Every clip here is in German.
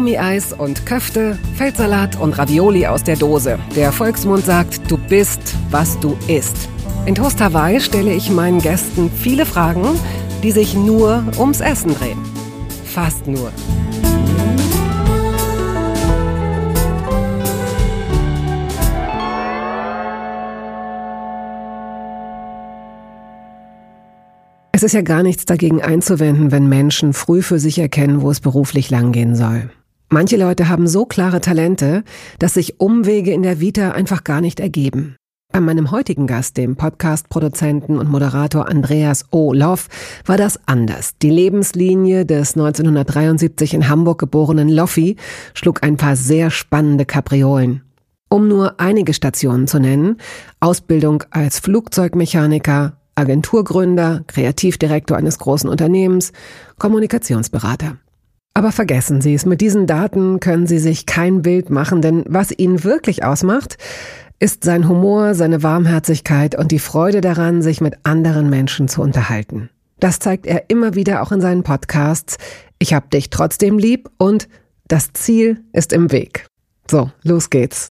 Gummieis und Köfte, Feldsalat und Ravioli aus der Dose. Der Volksmund sagt, du bist, was du isst. In Toast Hawaii stelle ich meinen Gästen viele Fragen, die sich nur ums Essen drehen. Fast nur. Es ist ja gar nichts dagegen einzuwenden, wenn Menschen früh für sich erkennen, wo es beruflich langgehen soll. Manche Leute haben so klare Talente, dass sich Umwege in der Vita einfach gar nicht ergeben. Bei meinem heutigen Gast, dem Podcast-Produzenten und Moderator Andreas O. Loff, war das anders. Die Lebenslinie des 1973 in Hamburg geborenen Loffi schlug ein paar sehr spannende Kapriolen. Um nur einige Stationen zu nennen, Ausbildung als Flugzeugmechaniker, Agenturgründer, Kreativdirektor eines großen Unternehmens, Kommunikationsberater. Aber vergessen Sie es, mit diesen Daten können Sie sich kein Bild machen, denn was ihn wirklich ausmacht, ist sein Humor, seine Warmherzigkeit und die Freude daran, sich mit anderen Menschen zu unterhalten. Das zeigt er immer wieder auch in seinen Podcasts. Ich hab dich trotzdem lieb und das Ziel ist im Weg. So, los geht's.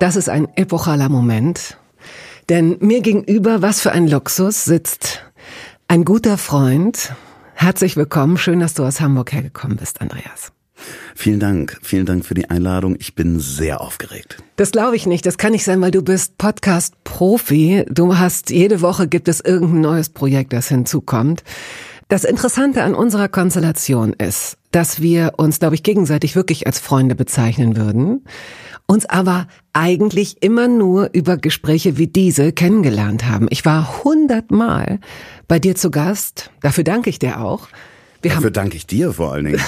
Das ist ein epochaler Moment, denn mir gegenüber, was für ein Luxus, sitzt ein guter Freund. Herzlich willkommen, schön, dass du aus Hamburg hergekommen bist, Andreas. Vielen Dank, vielen Dank für die Einladung. Ich bin sehr aufgeregt. Das glaube ich nicht. Das kann nicht sein, weil du bist Podcast-Profi. Du hast jede Woche gibt es irgendein neues Projekt, das hinzukommt. Das Interessante an unserer Konstellation ist, dass wir uns, glaube ich, gegenseitig wirklich als Freunde bezeichnen würden uns aber eigentlich immer nur über Gespräche wie diese kennengelernt haben. Ich war hundertmal bei dir zu Gast, dafür danke ich dir auch. Wir dafür haben, danke ich dir vor allen Dingen.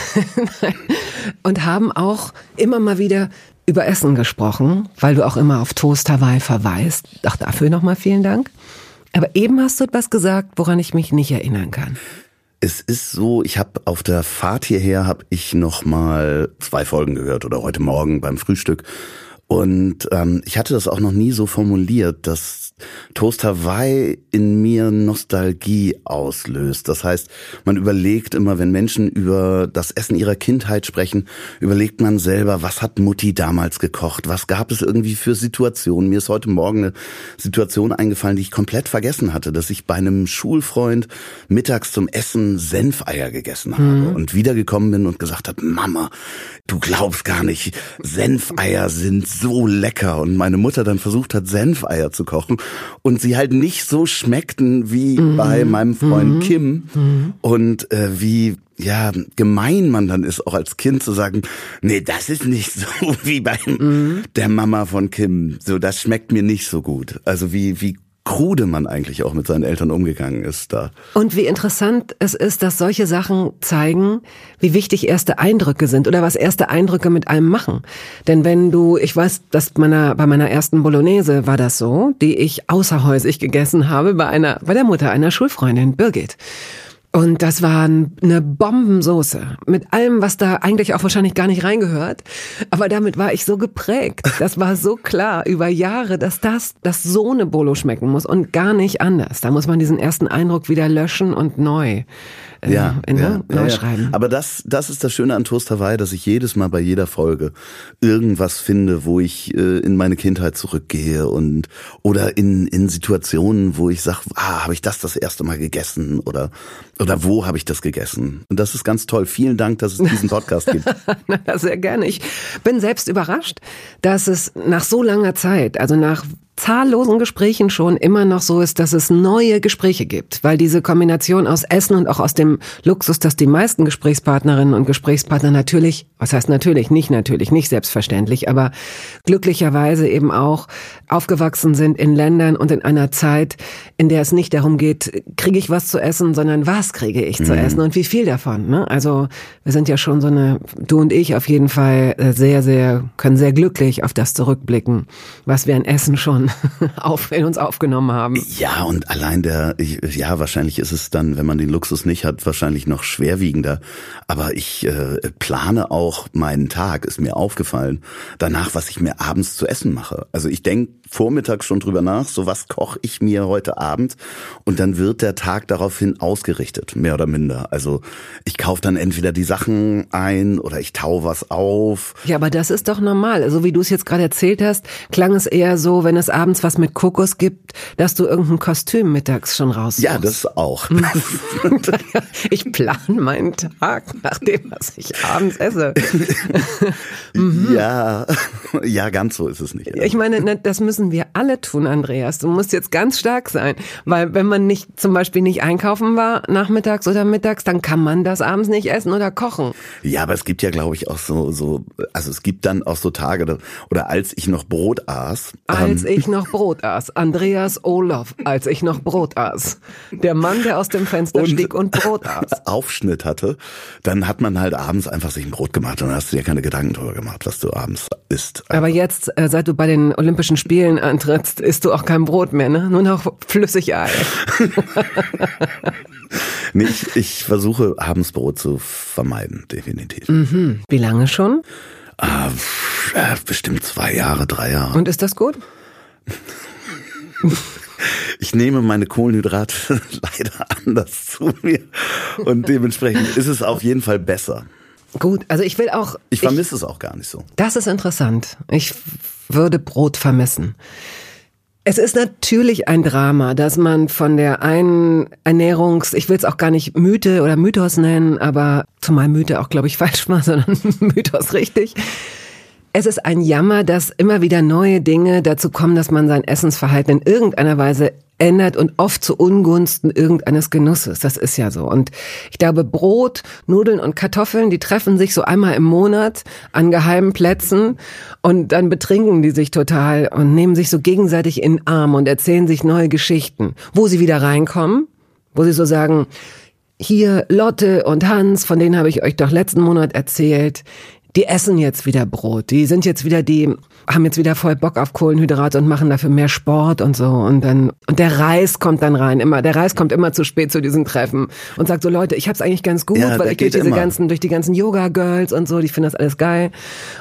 und haben auch immer mal wieder über Essen gesprochen, weil du auch immer auf Toast Hawaii verweist. Auch dafür nochmal vielen Dank. Aber eben hast du etwas gesagt, woran ich mich nicht erinnern kann. Es ist so, ich habe auf der Fahrt hierher habe ich noch mal zwei Folgen gehört oder heute Morgen beim Frühstück. Und ähm, ich hatte das auch noch nie so formuliert, dass Toast Hawaii in mir Nostalgie auslöst. Das heißt, man überlegt immer, wenn Menschen über das Essen ihrer Kindheit sprechen, überlegt man selber, was hat Mutti damals gekocht? Was gab es irgendwie für Situationen? Mir ist heute Morgen eine Situation eingefallen, die ich komplett vergessen hatte, dass ich bei einem Schulfreund mittags zum Essen Senfeier gegessen habe mhm. und wiedergekommen bin und gesagt habe, Mama, du glaubst gar nicht, Senfeier sind so lecker. Und meine Mutter dann versucht hat, Senfeier zu kochen und sie halt nicht so schmeckten wie mhm. bei meinem Freund mhm. Kim mhm. und äh, wie ja gemein man dann ist auch als Kind zu sagen, nee, das ist nicht so wie bei mhm. der Mama von Kim, so das schmeckt mir nicht so gut. Also wie wie krude man eigentlich auch mit seinen Eltern umgegangen ist da. Und wie interessant es ist, dass solche Sachen zeigen, wie wichtig erste Eindrücke sind oder was erste Eindrücke mit einem machen. Denn wenn du, ich weiß, dass meiner, bei meiner ersten Bolognese war das so, die ich außerhäusig gegessen habe bei einer, bei der Mutter einer Schulfreundin, Birgit. Und das war eine Bombensoße mit allem, was da eigentlich auch wahrscheinlich gar nicht reingehört. Aber damit war ich so geprägt. Das war so klar über Jahre, dass das, dass so eine Bolo schmecken muss und gar nicht anders. Da muss man diesen ersten Eindruck wieder löschen und neu äh, ja, in, ja, neu ja, schreiben. Aber das, das ist das Schöne an Toast Hawaii, dass ich jedes Mal bei jeder Folge irgendwas finde, wo ich äh, in meine Kindheit zurückgehe und oder in, in Situationen, wo ich sage, ah, habe ich das das erste Mal gegessen oder oder wo habe ich das gegessen? Und das ist ganz toll. Vielen Dank, dass es diesen Podcast gibt. Sehr gerne. Ich bin selbst überrascht, dass es nach so langer Zeit, also nach zahllosen Gesprächen schon immer noch so ist, dass es neue Gespräche gibt, weil diese Kombination aus Essen und auch aus dem Luxus, dass die meisten Gesprächspartnerinnen und Gesprächspartner natürlich, was heißt natürlich, nicht natürlich, nicht selbstverständlich, aber glücklicherweise eben auch aufgewachsen sind in Ländern und in einer Zeit, in der es nicht darum geht, kriege ich was zu essen, sondern was kriege ich mhm. zu essen und wie viel davon. Ne? Also wir sind ja schon so eine, du und ich auf jeden Fall äh, sehr, sehr, können sehr glücklich auf das zurückblicken, was wir an Essen schon schon auf, in uns aufgenommen haben. Ja, und allein der, ja, wahrscheinlich ist es dann, wenn man den Luxus nicht hat, wahrscheinlich noch schwerwiegender. Aber ich äh, plane auch meinen Tag, ist mir aufgefallen, danach, was ich mir abends zu essen mache. Also ich denke vormittags schon drüber nach, so was koche ich mir heute Abend und dann wird der Tag daraufhin ausgerichtet, mehr oder minder. Also ich kaufe dann entweder die Sachen ein oder ich tau was auf. Ja, aber das ist doch normal. So also wie du es jetzt gerade erzählt hast, klang es eher so, wenn es abends was mit Kokos gibt, dass du irgendein Kostüm mittags schon raus. Ja, das auch. ich plane meinen Tag nach dem, was ich abends esse. ja, ja, ganz so ist es nicht. Ich meine, das müssen wir alle tun, Andreas. Du musst jetzt ganz stark sein, weil wenn man nicht zum Beispiel nicht einkaufen war nachmittags oder mittags, dann kann man das abends nicht essen oder kochen. Ja, aber es gibt ja, glaube ich, auch so so, also es gibt dann auch so Tage oder, oder als ich noch Brot aß. Als ähm, ich noch Brot aß. Andreas Olof, als ich noch Brot aß. Der Mann, der aus dem Fenster und stieg und Brot aß. Aufschnitt hatte, dann hat man halt abends einfach sich ein Brot gemacht und hast du dir keine Gedanken drüber gemacht, was du abends isst. Aber jetzt, äh, seit du bei den Olympischen Spielen antrittst, isst du auch kein Brot mehr, ne? Nur noch Flüssigei. nee, ich, ich versuche abends Brot zu vermeiden, definitiv. Mhm. Wie lange schon? Äh, bestimmt zwei Jahre, drei Jahre. Und ist das gut? Ich nehme meine Kohlenhydrate leider anders zu mir und dementsprechend ist es auf jeden Fall besser. Gut, also ich will auch. Ich vermisse ich, es auch gar nicht so. Das ist interessant. Ich würde Brot vermissen. Es ist natürlich ein Drama, dass man von der einen Ernährungs, ich will es auch gar nicht Mythe oder Mythos nennen, aber zumal Mythe auch, glaube ich, falsch war, sondern Mythos richtig. Es ist ein Jammer, dass immer wieder neue Dinge dazu kommen, dass man sein Essensverhalten in irgendeiner Weise ändert und oft zu Ungunsten irgendeines Genusses. Das ist ja so. Und ich glaube, Brot, Nudeln und Kartoffeln, die treffen sich so einmal im Monat an geheimen Plätzen und dann betrinken die sich total und nehmen sich so gegenseitig in den Arm und erzählen sich neue Geschichten, wo sie wieder reinkommen, wo sie so sagen, hier Lotte und Hans, von denen habe ich euch doch letzten Monat erzählt, die essen jetzt wieder Brot, die sind jetzt wieder die, haben jetzt wieder voll Bock auf Kohlenhydrate und machen dafür mehr Sport und so und dann und der Reis kommt dann rein, immer der Reis kommt immer zu spät zu diesen Treffen und sagt so Leute, ich hab's eigentlich ganz gut, ja, weil ich durch diese immer. ganzen durch die ganzen Yoga Girls und so, die finden das alles geil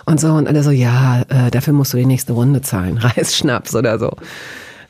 und so und alle so ja, äh, dafür musst du die nächste Runde zahlen, Reisschnaps oder so.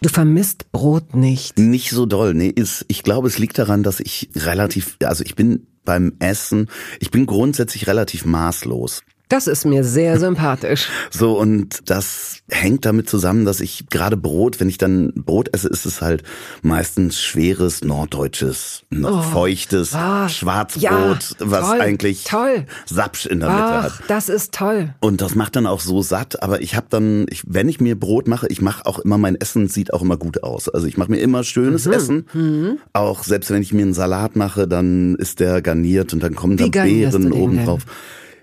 Du vermisst Brot nicht. Nicht so doll. Nee, ist, ich glaube, es liegt daran, dass ich relativ, also ich bin beim Essen, ich bin grundsätzlich relativ maßlos. Das ist mir sehr sympathisch. so, und das hängt damit zusammen, dass ich gerade Brot, wenn ich dann Brot esse, ist es halt meistens schweres, norddeutsches, oh, feuchtes ah, Schwarzbrot, ja, was toll, eigentlich toll. Sapsch in der Mitte Ach, hat. Das ist toll. Und das macht dann auch so satt, aber ich habe dann, ich, wenn ich mir Brot mache, ich mache auch immer, mein Essen sieht auch immer gut aus. Also ich mache mir immer schönes mhm. Essen. Mhm. Auch selbst wenn ich mir einen Salat mache, dann ist der garniert und dann kommen da Beeren oben drauf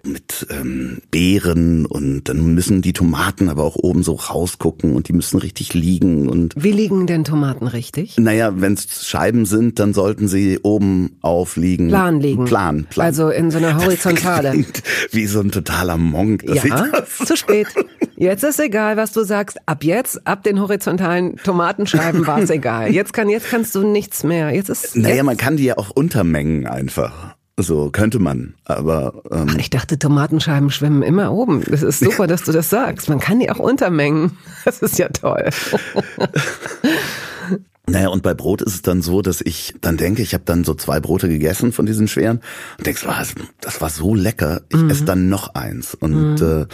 mit ähm, Beeren und dann müssen die Tomaten aber auch oben so rausgucken und die müssen richtig liegen und Wie liegen denn Tomaten richtig? Naja, wenn es Scheiben sind, dann sollten sie oben aufliegen. Plan liegen. Plan, Plan. Also in so einer Horizontale. Wie so ein totaler Monk. Ja, zu spät. Jetzt ist egal, was du sagst. Ab jetzt, ab den horizontalen Tomatenscheiben war es egal. Jetzt kann, jetzt kannst du nichts mehr. Jetzt ist. Naja, jetzt. man kann die ja auch untermengen einfach. So könnte man, aber. Ähm Ach, ich dachte, Tomatenscheiben schwimmen immer oben. Das ist super, dass du das sagst. Man kann die auch untermengen. Das ist ja toll. Naja, und bei Brot ist es dann so, dass ich dann denke, ich habe dann so zwei Brote gegessen von diesen schweren und denkst, was, das war so lecker, ich mhm. esse dann noch eins. Und mhm. äh,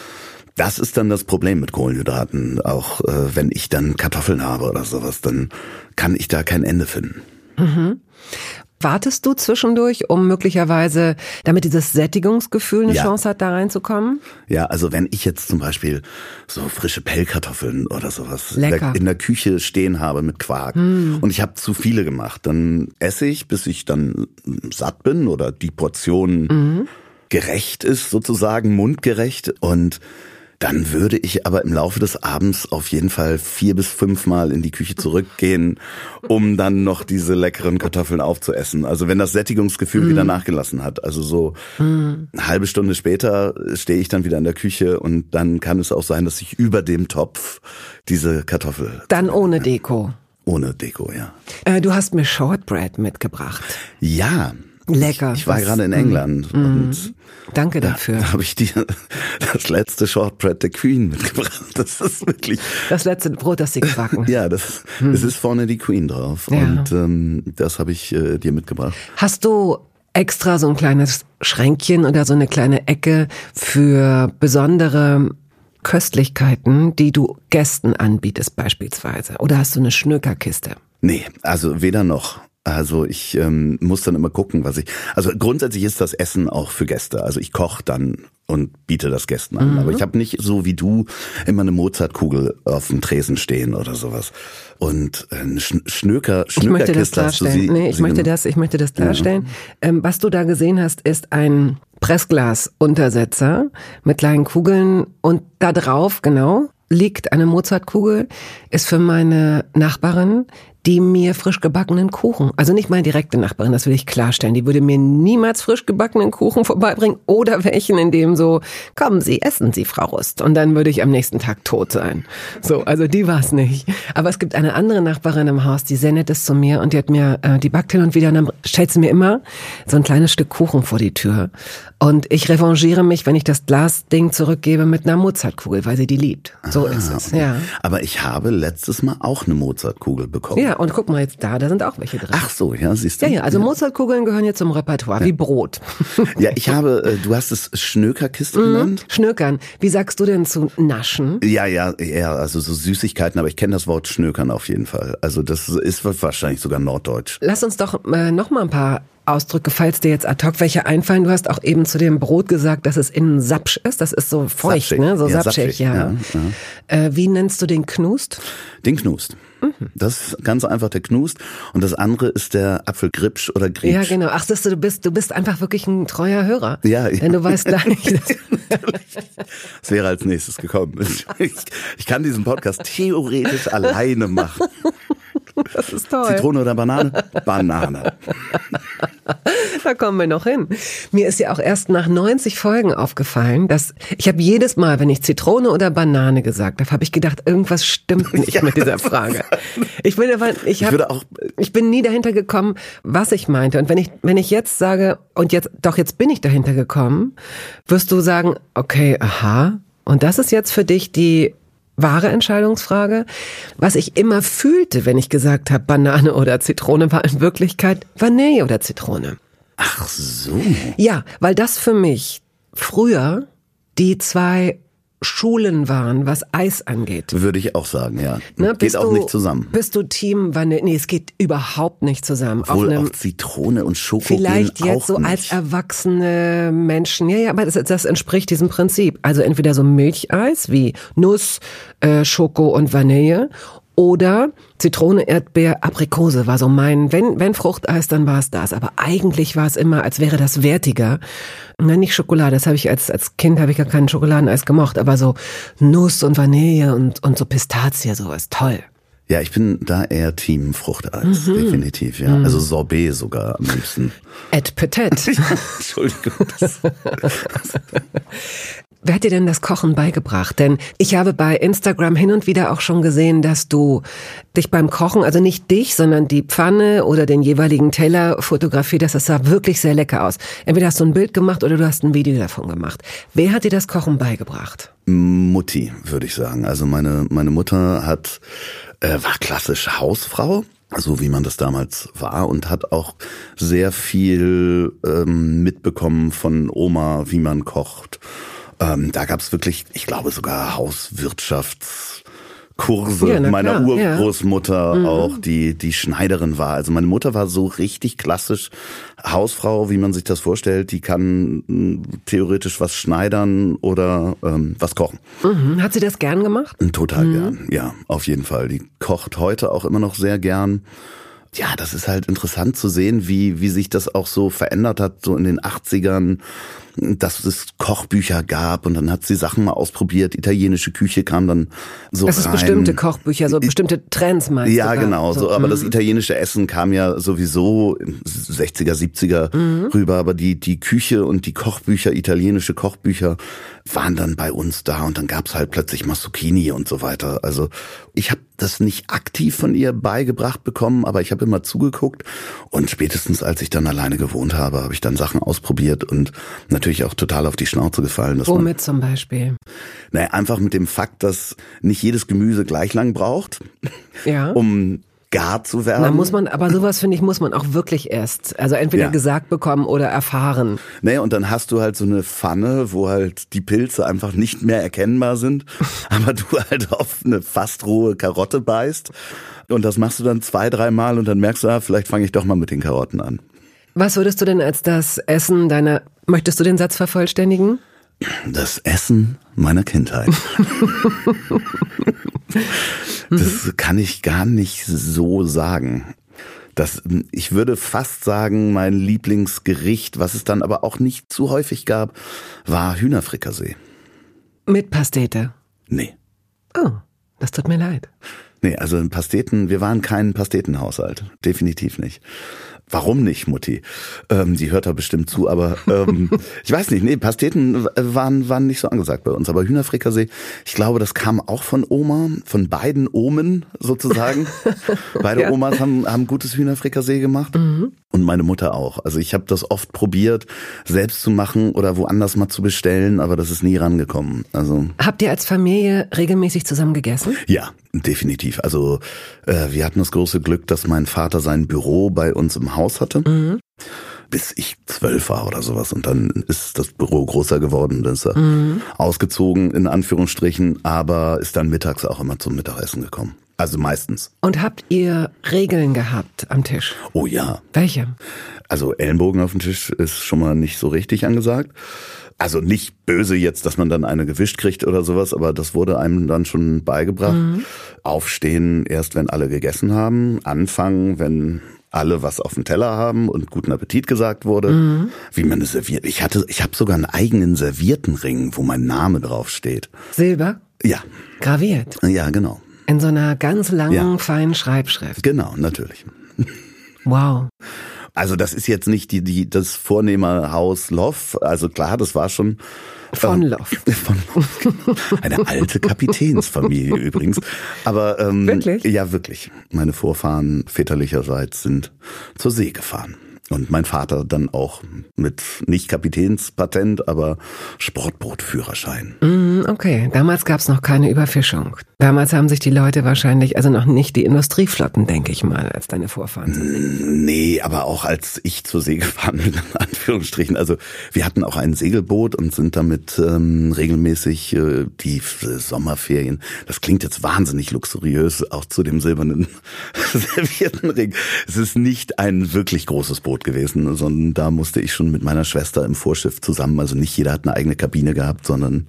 das ist dann das Problem mit Kohlenhydraten. Auch äh, wenn ich dann Kartoffeln habe oder sowas, dann kann ich da kein Ende finden. Mhm. Wartest du zwischendurch, um möglicherweise, damit dieses Sättigungsgefühl eine ja. Chance hat, da reinzukommen? Ja, also wenn ich jetzt zum Beispiel so frische Pellkartoffeln oder sowas Lecker. in der Küche stehen habe mit Quark hm. und ich habe zu viele gemacht, dann esse ich, bis ich dann satt bin oder die Portion mhm. gerecht ist, sozusagen mundgerecht und Dann würde ich aber im Laufe des Abends auf jeden Fall vier bis fünfmal in die Küche zurückgehen, um dann noch diese leckeren Kartoffeln aufzuessen. Also wenn das Sättigungsgefühl mm. wieder nachgelassen hat. Also so mm. eine halbe Stunde später stehe ich dann wieder in der Küche und dann kann es auch sein, dass ich über dem Topf diese Kartoffel. Dann ohne Deko. Ohne Deko, ja. Äh, du hast mir Shortbread mitgebracht. Ja, Lecker. Ich, ich war gerade in England mm, und danke dafür. Da habe ich dir das letzte Shortbread der Queen mitgebracht. Das ist wirklich das letzte Brot, das sie gebacken. ja, das mm. es ist vorne die Queen drauf ja. und ähm, das habe ich äh, dir mitgebracht. Hast du extra so ein kleines Schränkchen oder so eine kleine Ecke für besondere Köstlichkeiten, die du Gästen anbietest beispielsweise? Oder hast du eine Schnökerkiste? Nee, also weder noch. Also ich ähm, muss dann immer gucken, was ich. Also grundsätzlich ist das Essen auch für Gäste. Also ich koche dann und biete das Gästen an. Mhm. Aber ich habe nicht so wie du immer eine Mozartkugel auf dem Tresen stehen oder sowas. Und äh, Schnöker, Schnöker Ich möchte das klarstellen. nee, ich möchte das, ich möchte das klarstellen. Ja. Ähm, was du da gesehen hast, ist ein Pressglasuntersetzer mit kleinen Kugeln und da drauf, genau, liegt eine Mozartkugel, ist für meine Nachbarin die mir frisch gebackenen Kuchen, also nicht meine direkte Nachbarin, das will ich klarstellen, die würde mir niemals frisch gebackenen Kuchen vorbeibringen oder welchen, in dem so, kommen Sie, essen Sie, Frau Rust. Und dann würde ich am nächsten Tag tot sein. So, also die war es nicht. Aber es gibt eine andere Nachbarin im Haus, die nett ist zu mir und die hat mir, äh, die backt hin und wieder und dann stellt sie mir immer so ein kleines Stück Kuchen vor die Tür. Und ich revanchiere mich, wenn ich das Glasding zurückgebe mit einer Mozartkugel, weil sie die liebt. So ah, ist es, okay. ja. Aber ich habe letztes Mal auch eine Mozartkugel bekommen. Ja, und guck mal jetzt da, da sind auch welche drin. Ach so, ja, siehst du. Ja, ja, also Mozartkugeln gehören jetzt zum Repertoire, ja. wie Brot. Ja, ich habe, äh, du hast es Schnökerkiste mhm. genannt. Schnökern. Wie sagst du denn zu naschen? Ja, ja, ja, also so Süßigkeiten, aber ich kenne das Wort Schnökern auf jeden Fall. Also das ist wahrscheinlich sogar norddeutsch. Lass uns doch äh, noch mal ein paar Ausdrücke, falls dir jetzt ad hoc welche einfallen. Du hast auch eben zu dem Brot gesagt, dass es innen sapsch ist. Das ist so feucht, sapschig. ne? So ja, sapschig, sapschig ja. ja, ja. Äh, wie nennst du den Knust? Den Knust. Mhm. Das ist ganz einfach der Knust. Und das andere ist der Apfelgripsch oder Gretsch. Ja, genau. Ach, das, du bist, du bist einfach wirklich ein treuer Hörer. Ja, ja. Denn du weißt gar nicht. Das wäre als nächstes gekommen. Ich, ich kann diesen Podcast theoretisch alleine machen. Das ist toll. Zitrone oder Banane? Banane. Da kommen wir noch hin. Mir ist ja auch erst nach 90 Folgen aufgefallen, dass ich habe jedes Mal, wenn ich Zitrone oder Banane gesagt habe, habe ich gedacht, irgendwas stimmt nicht ja, mit dieser Frage. Ich bin aber, ich, hab, ich, auch, ich bin nie dahinter gekommen, was ich meinte. Und wenn ich, wenn ich jetzt sage, und jetzt, doch jetzt bin ich dahinter gekommen, wirst du sagen, okay, aha. Und das ist jetzt für dich die wahre Entscheidungsfrage. Was ich immer fühlte, wenn ich gesagt habe, Banane oder Zitrone, war in Wirklichkeit Vanille oder Zitrone. Ach so. Ja, weil das für mich früher die zwei Schulen waren, was Eis angeht. Würde ich auch sagen, ja. Ne, geht auch du, nicht zusammen. Bist du Team Vanille? Nee, es geht überhaupt nicht zusammen. Obwohl Auf auch Zitrone und Schoko Vielleicht jetzt so nicht. als erwachsene Menschen. Ja, ja, aber das, das, entspricht diesem Prinzip. Also entweder so Milcheis wie Nuss, äh, Schoko und Vanille oder Zitrone, Erdbeer, Aprikose war so mein, wenn, wenn Fruchteis, dann war es das. Aber eigentlich war es immer, als wäre das wertiger. Nein, nicht Schokolade, das habe ich als, als Kind habe ich gar keinen Schokoladeneis gemocht, aber so Nuss und Vanille und, und so Pistazie, sowas, toll. Ja, ich bin da eher Team Fruchteis, mhm. definitiv, ja. Mhm. Also Sorbet sogar am liebsten. Et peut-être. Entschuldigung. Wer hat dir denn das Kochen beigebracht? Denn ich habe bei Instagram hin und wieder auch schon gesehen, dass du dich beim Kochen, also nicht dich, sondern die Pfanne oder den jeweiligen Teller fotografiert hast. Das sah wirklich sehr lecker aus. Entweder hast du ein Bild gemacht oder du hast ein Video davon gemacht. Wer hat dir das Kochen beigebracht? Mutti, würde ich sagen. Also meine, meine Mutter hat, äh, war klassisch Hausfrau so wie man das damals war und hat auch sehr viel ähm, mitbekommen von Oma, wie man kocht ähm, da gab es wirklich, ich glaube sogar Hauswirtschaftskurse ja, meiner klar, Urgroßmutter ja. Mhm. auch, die die Schneiderin war. Also meine Mutter war so richtig klassisch Hausfrau, wie man sich das vorstellt. Die kann hm, theoretisch was schneidern oder ähm, was kochen. Mhm. Hat sie das gern gemacht? Total mhm. gern, ja, auf jeden Fall. Die kocht heute auch immer noch sehr gern ja, das ist halt interessant zu sehen, wie, wie sich das auch so verändert hat, so in den 80ern dass es Kochbücher gab und dann hat sie Sachen mal ausprobiert. Italienische Küche kam dann so Das ist rein. bestimmte Kochbücher, so bestimmte Trends meinst Ja, du? genau. So, aber das italienische Essen kam ja sowieso im 60er, 70er rüber. Aber die, die Küche und die Kochbücher, italienische Kochbücher, waren dann bei uns da und dann gab's halt plötzlich Maszucchini und so weiter. Also ich habe das nicht aktiv von ihr beigebracht bekommen, aber ich habe immer zugeguckt und spätestens als ich dann alleine gewohnt habe, habe ich dann Sachen ausprobiert und natürlich auch total auf die Schnauze gefallen. Dass man, Womit zum Beispiel? naja, einfach mit dem Fakt, dass nicht jedes Gemüse gleich lang braucht, Ja. um gar zu werden. Da muss man, aber sowas finde ich, muss man auch wirklich erst, also entweder Ja. gesagt bekommen oder erfahren. Nee, und dann hast du halt so eine Pfanne, wo halt die Pilze einfach nicht mehr erkennbar sind, aber du halt auf eine fast rohe Karotte beißt. Und das machst du dann zwei, dreimal und dann merkst du, ah, vielleicht fange ich doch mal mit den Karotten an. Was würdest du denn als das Essen deiner, möchtest du den Satz vervollständigen? Das Essen meiner Kindheit. das kann ich gar nicht so sagen. Das, ich würde fast sagen, mein Lieblingsgericht, was es dann aber auch nicht zu häufig gab, war Hühnerfrikassee. Mit Pastete. Nee. Oh, das tut mir leid. Nee, also Pasteten, wir waren kein Pastetenhaushalt. Definitiv nicht. Warum nicht, Mutti? Ähm, die hört da bestimmt zu, aber ähm, ich weiß nicht, nee, Pasteten waren, waren nicht so angesagt bei uns. Aber Hühnerfrikassee, ich glaube, das kam auch von Oma, von beiden Omen sozusagen. Beide Ja. Omas haben, haben gutes Hühnerfrikassee gemacht. Und meine Mutter auch. Also ich habe das oft probiert, selbst zu machen oder woanders mal zu bestellen, aber das ist nie rangekommen. Also Habt ihr als Familie regelmäßig zusammen gegessen? ja, definitiv. Also äh, wir hatten das große Glück, dass mein Vater sein Büro bei uns im Haus hatte. Bis ich zwölf war oder sowas. Und dann ist das Büro größer geworden, dann ist er ausgezogen, in Anführungsstrichen, aber ist dann mittags auch immer zum Mittagessen gekommen. Also meistens. Und habt ihr Regeln gehabt am Tisch? Oh ja. Welche? Also Ellenbogen auf dem Tisch ist schon mal nicht so richtig angesagt. Also nicht böse jetzt, dass man dann eine gewischt kriegt oder sowas, aber das wurde einem dann schon beigebracht. Aufstehen erst, wenn alle gegessen haben. Anfangen, wenn alle was auf dem Teller haben und guten Appetit gesagt wurde. Wie man es serviert. Ich hatte, ich habe sogar einen eigenen Serviertenring, wo mein Name drauf steht. Silber? Ja, Graviert. ja, genau. In so einer ganz langen, Ja. feinen Schreibschrift. Genau, natürlich. Wow. Also das ist jetzt nicht die, die, das Vornehmerhaus Loff. Also klar, das war schon Von ähm, Loff. Von Loff. Eine alte Kapitänsfamilie übrigens. Aber ähm, Wirklich? ja, wirklich. Meine Vorfahren väterlicherseits sind zur See gefahren. Und mein Vater dann auch mit nicht Kapitänspatent, aber Sportbootführerschein. Mm, Okay, damals gab's noch keine Überfischung. Damals haben sich die Leute wahrscheinlich, also noch nicht die Industrieflotten, denke ich mal, als deine Vorfahren. Nee, aber auch als ich zur See gefahren bin, in Anführungsstrichen. Also wir hatten auch ein Segelboot und sind damit ähm, regelmäßig äh, die Sommerferien. Das klingt jetzt wahnsinnig luxuriös, auch zu dem silbernen Serviettenring. Es ist nicht ein wirklich großes Boot gewesen, sondern da musste ich schon mit meiner Schwester im Vorschiff zusammen. Also nicht jeder hat eine eigene Kabine gehabt, sondern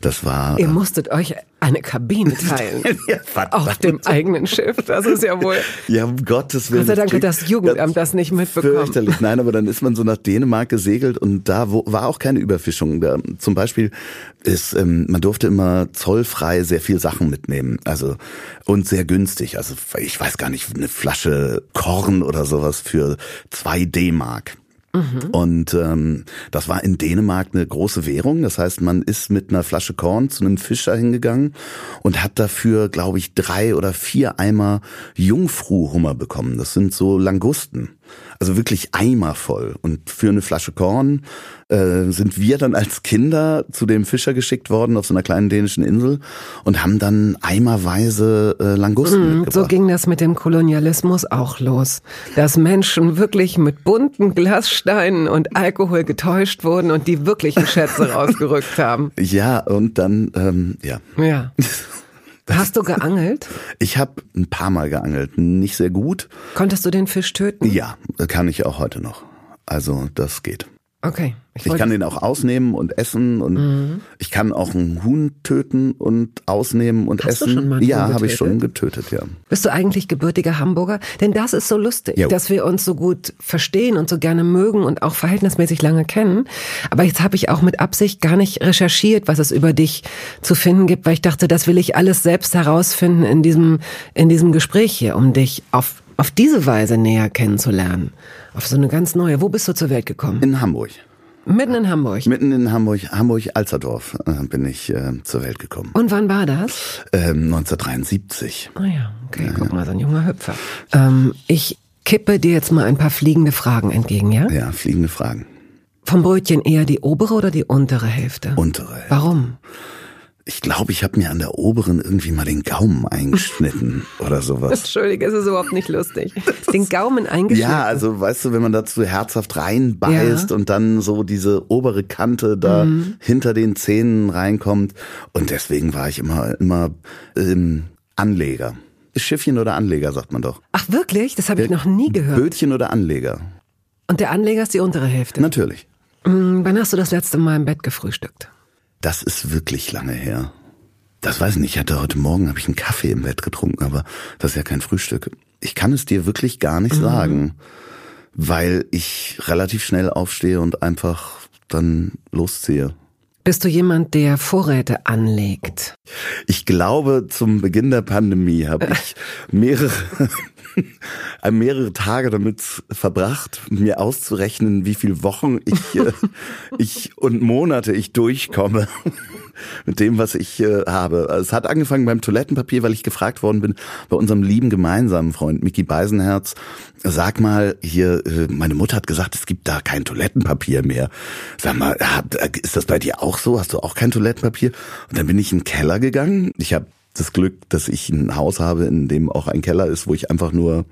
das war Ihr musstet euch eine Kabine teilen. Ja. Auf dem eigenen Schiff. Das ist ja wohl. Ja, um Gottes Willen. Gott sei Dank hat das Jugendamt ganz das nicht mitbekommen. Fürchterlich. Nein, aber dann ist man so nach Dänemark gesegelt und da wo, war auch keine Überfischung. Da, zum Beispiel ist, ähm, man durfte immer zollfrei sehr viel Sachen mitnehmen. Also, und sehr günstig. Also, ich weiß gar nicht, eine Flasche Korn oder sowas für zwei D-Mark. Und ähm, das war in Dänemark eine große Währung. Das heißt, man ist mit einer Flasche Korn zu einem Fischer hingegangen und hat dafür, glaube ich, drei oder vier Eimer Jungfruhummer bekommen. Das sind so Langusten. Also wirklich Eimer voll. Und für eine Flasche Korn äh, sind wir dann als Kinder zu dem Fischer geschickt worden auf so einer kleinen dänischen Insel und haben dann eimerweise äh, Langusten mitgebracht. So ging das mit dem Kolonialismus auch los. Dass Menschen wirklich mit bunten Glassteinen und Alkohol getäuscht wurden und die wirklichen Schätze rausgerückt haben. ja, und dann, ähm, ja. Ja. Hast du geangelt? Ich habe ein paar Mal geangelt, nicht sehr gut. Konntest du den Fisch töten? Ja, kann ich auch heute noch. Also das geht. Okay. Ich, ich kann den auch ausnehmen und essen und mhm. ich kann auch einen Huhn töten und ausnehmen und Hast essen. Du schon mal ja, habe ich schon getötet, ja. Bist du eigentlich gebürtiger Hamburger? Denn das ist so lustig, jo. dass wir uns so gut verstehen und so gerne mögen und auch verhältnismäßig lange kennen. Aber jetzt habe ich auch mit Absicht gar nicht recherchiert, was es über dich zu finden gibt, weil ich dachte, das will ich alles selbst herausfinden in diesem in diesem Gespräch hier, um dich auf auf diese Weise näher kennenzulernen. Auf so eine ganz neue. Wo bist du zur Welt gekommen? In Hamburg. Mitten in Hamburg? Mitten in Hamburg, Hamburg-Alzerdorf äh, bin ich äh, zur Welt gekommen. Und wann war das? Ähm, 1973. Ah ja, okay, ja, guck mal, so ein junger Hüpfer. Ähm, ich kippe dir jetzt mal ein paar fliegende Fragen entgegen, ja? Ja, fliegende Fragen. Vom Brötchen eher die obere oder die untere Hälfte? Untere. Hälfte. Warum? Ich glaube, ich habe mir an der oberen irgendwie mal den Gaumen eingeschnitten oder sowas. Entschuldige, es ist überhaupt nicht lustig. Den Gaumen eingeschnitten. Ja, also weißt du, wenn man dazu herzhaft reinbeißt ja. und dann so diese obere Kante da mhm. hinter den Zähnen reinkommt. Und deswegen war ich immer, immer ähm, Anleger. Schiffchen oder Anleger, sagt man doch. Ach wirklich? Das habe ich noch nie gehört. Bötchen oder Anleger. Und der Anleger ist die untere Hälfte? Natürlich. Mhm, wann hast du das letzte Mal im Bett gefrühstückt? Das ist wirklich lange her. Das weiß ich nicht. Ich hatte heute Morgen habe ich einen Kaffee im Bett getrunken, aber das ist ja kein Frühstück. Ich kann es dir wirklich gar nicht mhm. sagen, weil ich relativ schnell aufstehe und einfach dann losziehe. Bist du jemand, der Vorräte anlegt? Ich glaube, zum Beginn der Pandemie habe ich mehrere mehrere Tage damit verbracht, mir auszurechnen, wie viele Wochen ich, äh, ich und Monate ich durchkomme mit dem, was ich äh, habe. Es hat angefangen beim Toilettenpapier, weil ich gefragt worden bin bei unserem lieben gemeinsamen Freund Mickey Beisenherz. Sag mal, hier, äh, meine Mutter hat gesagt, es gibt da kein Toilettenpapier mehr. Sag mal, ist das bei dir auch so? Hast du auch kein Toilettenpapier? Und dann bin ich in den Keller gegangen. Ich habe das Glück, dass ich ein Haus habe, in dem auch ein Keller ist, wo ich einfach nur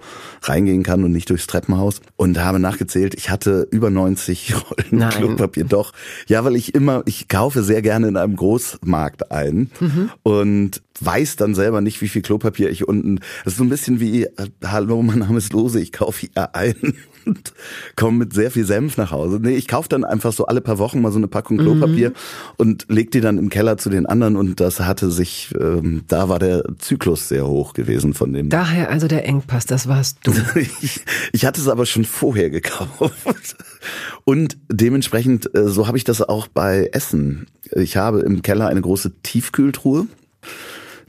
reingehen kann und nicht durchs Treppenhaus. Und habe nachgezählt, ich hatte über 90 Rollen Nein. Klopapier. Doch. Ja, weil ich immer, ich kaufe sehr gerne in einem Großmarkt ein mhm. und weiß dann selber nicht, wie viel Klopapier ich unten. Das ist so ein bisschen wie, äh, hallo, mein Name ist Lose, ich kaufe hier ein und komme mit sehr viel Senf nach Hause. Nee, ich kaufe dann einfach so alle paar Wochen mal so eine Packung Klopapier mhm. und leg die dann im Keller zu den anderen und das hatte sich, ähm, da war der Zyklus sehr hoch gewesen von dem. Daher also der Engpass, das warst du. ich, ich hatte es aber schon vorher gekauft. Und dementsprechend, äh, so habe ich das auch bei Essen. Ich habe im Keller eine große Tiefkühltruhe.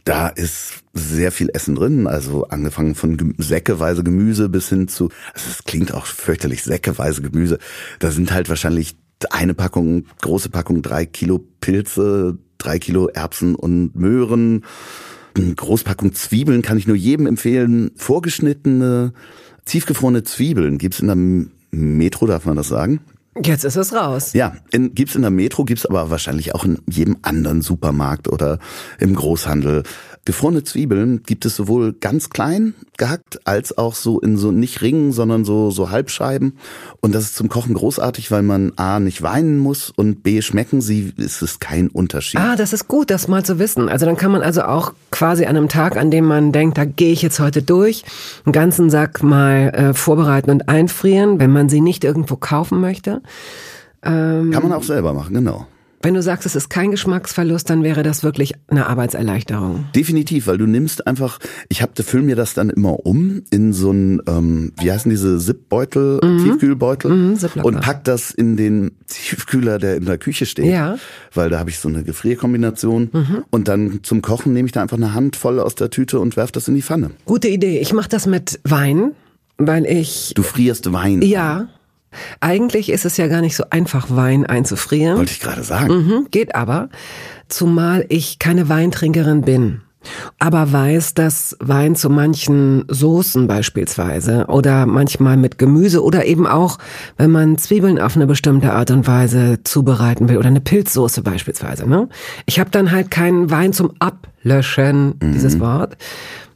Da ist sehr viel Essen drin, also angefangen von säckeweise Gemüse bis hin zu, also es klingt auch fürchterlich, säckeweise Gemüse. Da sind halt wahrscheinlich eine Packung, große Packung, drei Kilo Pilze, drei Kilo Erbsen und Möhren, eine Großpackung Zwiebeln kann ich nur jedem empfehlen. Vorgeschnittene, tiefgefrorene Zwiebeln gibt's in der Metro, darf man das sagen? Jetzt ist es raus. Ja, in, gibt's in der Metro, gibt's aber wahrscheinlich auch in jedem anderen Supermarkt oder im Großhandel. Gefrorene Zwiebeln gibt es sowohl ganz klein gehackt als auch so in so nicht Ringen, sondern so so Halbscheiben. Und das ist zum Kochen großartig, weil man a nicht weinen muss und b schmecken sie. Ist es kein Unterschied. Ah, das ist gut, das mal zu wissen. Also dann kann man also auch quasi an einem Tag, an dem man denkt, da gehe ich jetzt heute durch, einen ganzen Sack mal äh, vorbereiten und einfrieren, wenn man sie nicht irgendwo kaufen möchte. Ähm, kann man auch selber machen, genau. Wenn du sagst, es ist kein Geschmacksverlust, dann wäre das wirklich eine Arbeitserleichterung. Definitiv, weil du nimmst einfach, ich hab, füll mir das dann immer um in so ein, ähm, wie heißen diese Zipbeutel, mhm. Tiefkühlbeutel mhm, und pack das in den Tiefkühler, der in der Küche steht. Ja. Weil da habe ich so eine Gefrierkombination mhm. und dann zum Kochen nehme ich da einfach eine Handvoll aus der Tüte und werf das in die Pfanne. Gute Idee. Ich mache das mit Wein, weil ich. Du frierst Wein. Ja. Eigentlich ist es ja gar nicht so einfach, Wein einzufrieren. Wollte ich gerade sagen. Mhm, geht aber, zumal ich keine Weintrinkerin bin. Aber weiß, dass Wein zu manchen Soßen beispielsweise oder manchmal mit Gemüse oder eben auch, wenn man Zwiebeln auf eine bestimmte Art und Weise zubereiten will oder eine Pilzsoße beispielsweise. Ne? Ich habe dann halt keinen Wein zum Ablöschen, mhm. dieses Wort,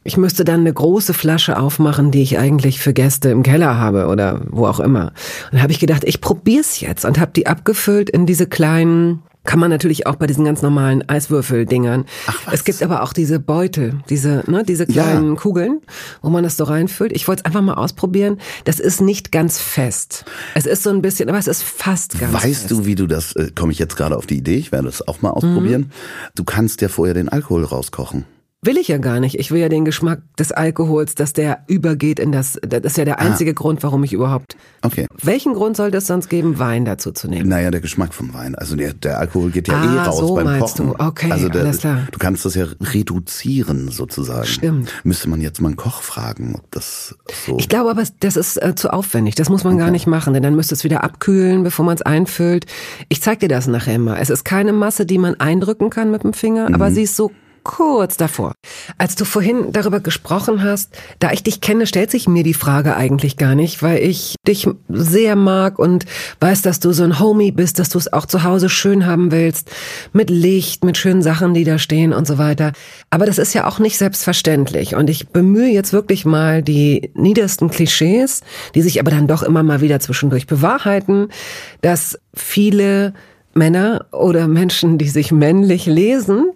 ich müsste dann eine große Flasche aufmachen, die ich eigentlich für Gäste im Keller habe oder wo auch immer. Und habe ich gedacht, ich probier's jetzt und habe die abgefüllt in diese kleinen Kann man natürlich auch bei diesen ganz normalen Eiswürfeldingern. Es gibt aber auch diese Beutel, diese, ne, diese kleinen Ja. Kugeln, wo man das so reinfüllt. Ich wollte es einfach mal ausprobieren. Das ist nicht ganz fest. Es ist so ein bisschen, aber es ist fast ganz Weißt fest. du, wie du das, äh, komme ich jetzt gerade auf die Idee, ich werde das auch mal ausprobieren. Du kannst ja vorher den Alkohol rauskochen. Will ich ja gar nicht. Ich will ja den Geschmack des Alkohols, dass der übergeht in das, das ist ja der einzige Grund, warum ich überhaupt, Okay. welchen Grund sollte es sonst geben, Wein dazu zu nehmen? Naja, der Geschmack vom Wein. Also der, der Alkohol geht ja Ah, eh raus so beim meinst Kochen. du. Okay, also der, alles klar. Du kannst das ja reduzieren sozusagen. Stimmt. Müsste man jetzt mal einen Koch fragen, ob das so. Ich glaube aber, das ist äh, zu aufwendig. Das muss man gar nicht machen, denn dann müsste es wieder abkühlen, bevor man es einfüllt. Ich zeig dir das nachher mal. Es ist keine Masse, die man eindrücken kann mit dem Finger, aber Mhm. sie ist so kurz davor. Als du vorhin darüber gesprochen hast, da ich dich kenne, stellt sich mir die Frage eigentlich gar nicht, weil ich dich sehr mag und weiß, dass du so ein Homie bist, dass du es auch zu Hause schön haben willst, mit Licht, mit schönen Sachen, die da stehen und so weiter. Aber das ist ja auch nicht selbstverständlich und ich bemühe jetzt wirklich mal die niedersten Klischees, die sich aber dann doch immer mal wieder zwischendurch bewahrheiten, dass viele Männer oder Menschen, die sich männlich lesen,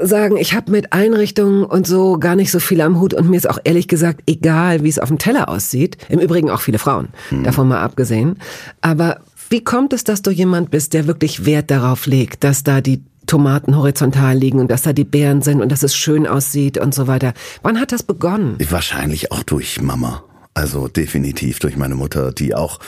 sagen, ich habe mit Einrichtungen und so gar nicht so viel am Hut und mir ist auch ehrlich gesagt egal, wie es auf dem Teller aussieht. Im Übrigen auch viele Frauen, davon mal abgesehen. Aber wie kommt es, dass du jemand bist, der wirklich Wert darauf legt, dass da die Tomaten horizontal liegen und dass da die Beeren sind und dass es schön aussieht und so weiter? Wann hat das begonnen? Wahrscheinlich auch durch Mama. Also definitiv durch meine Mutter, die auch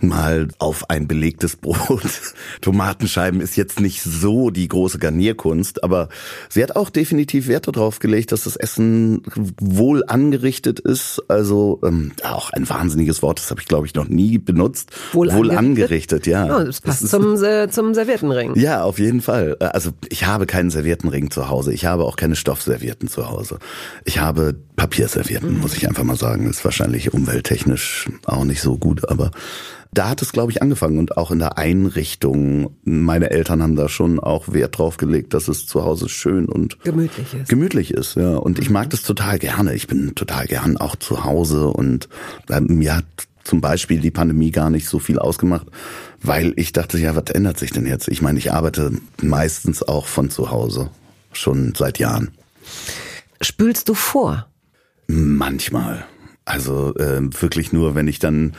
mal auf ein belegtes Brot. Tomatenscheiben ist jetzt nicht so die große Garnierkunst, aber sie hat auch definitiv Wert darauf gelegt, dass das Essen wohl angerichtet ist. Also ähm, auch ein wahnsinniges Wort, das habe ich glaube ich noch nie benutzt. Wohl angerichtet? angerichtet, ja. Oh, das passt ist- zum, äh, zum Serviettenring. ja, auf jeden Fall. Also ich habe keinen Serviettenring zu Hause. Ich habe auch keine Stoffservietten zu Hause. Ich habe Papierservietten, muss ich einfach mal sagen. Ist wahrscheinlich umwelttechnisch auch nicht so gut, aber da hat es, glaube ich, angefangen und auch in der Einrichtung. Meine Eltern haben da schon auch Wert drauf gelegt, dass es zu Hause schön und Gemütlich ist. gemütlich ist, ja. Und ich mag das total gerne. Ich bin total gern auch zu Hause und ähm, mir hat zum Beispiel die Pandemie gar nicht so viel ausgemacht, weil ich dachte, ja, was ändert sich denn jetzt? Ich meine, ich arbeite meistens auch von zu Hause, schon seit Jahren. Spülst du vor? Manchmal. Also äh, wirklich nur, wenn ich dann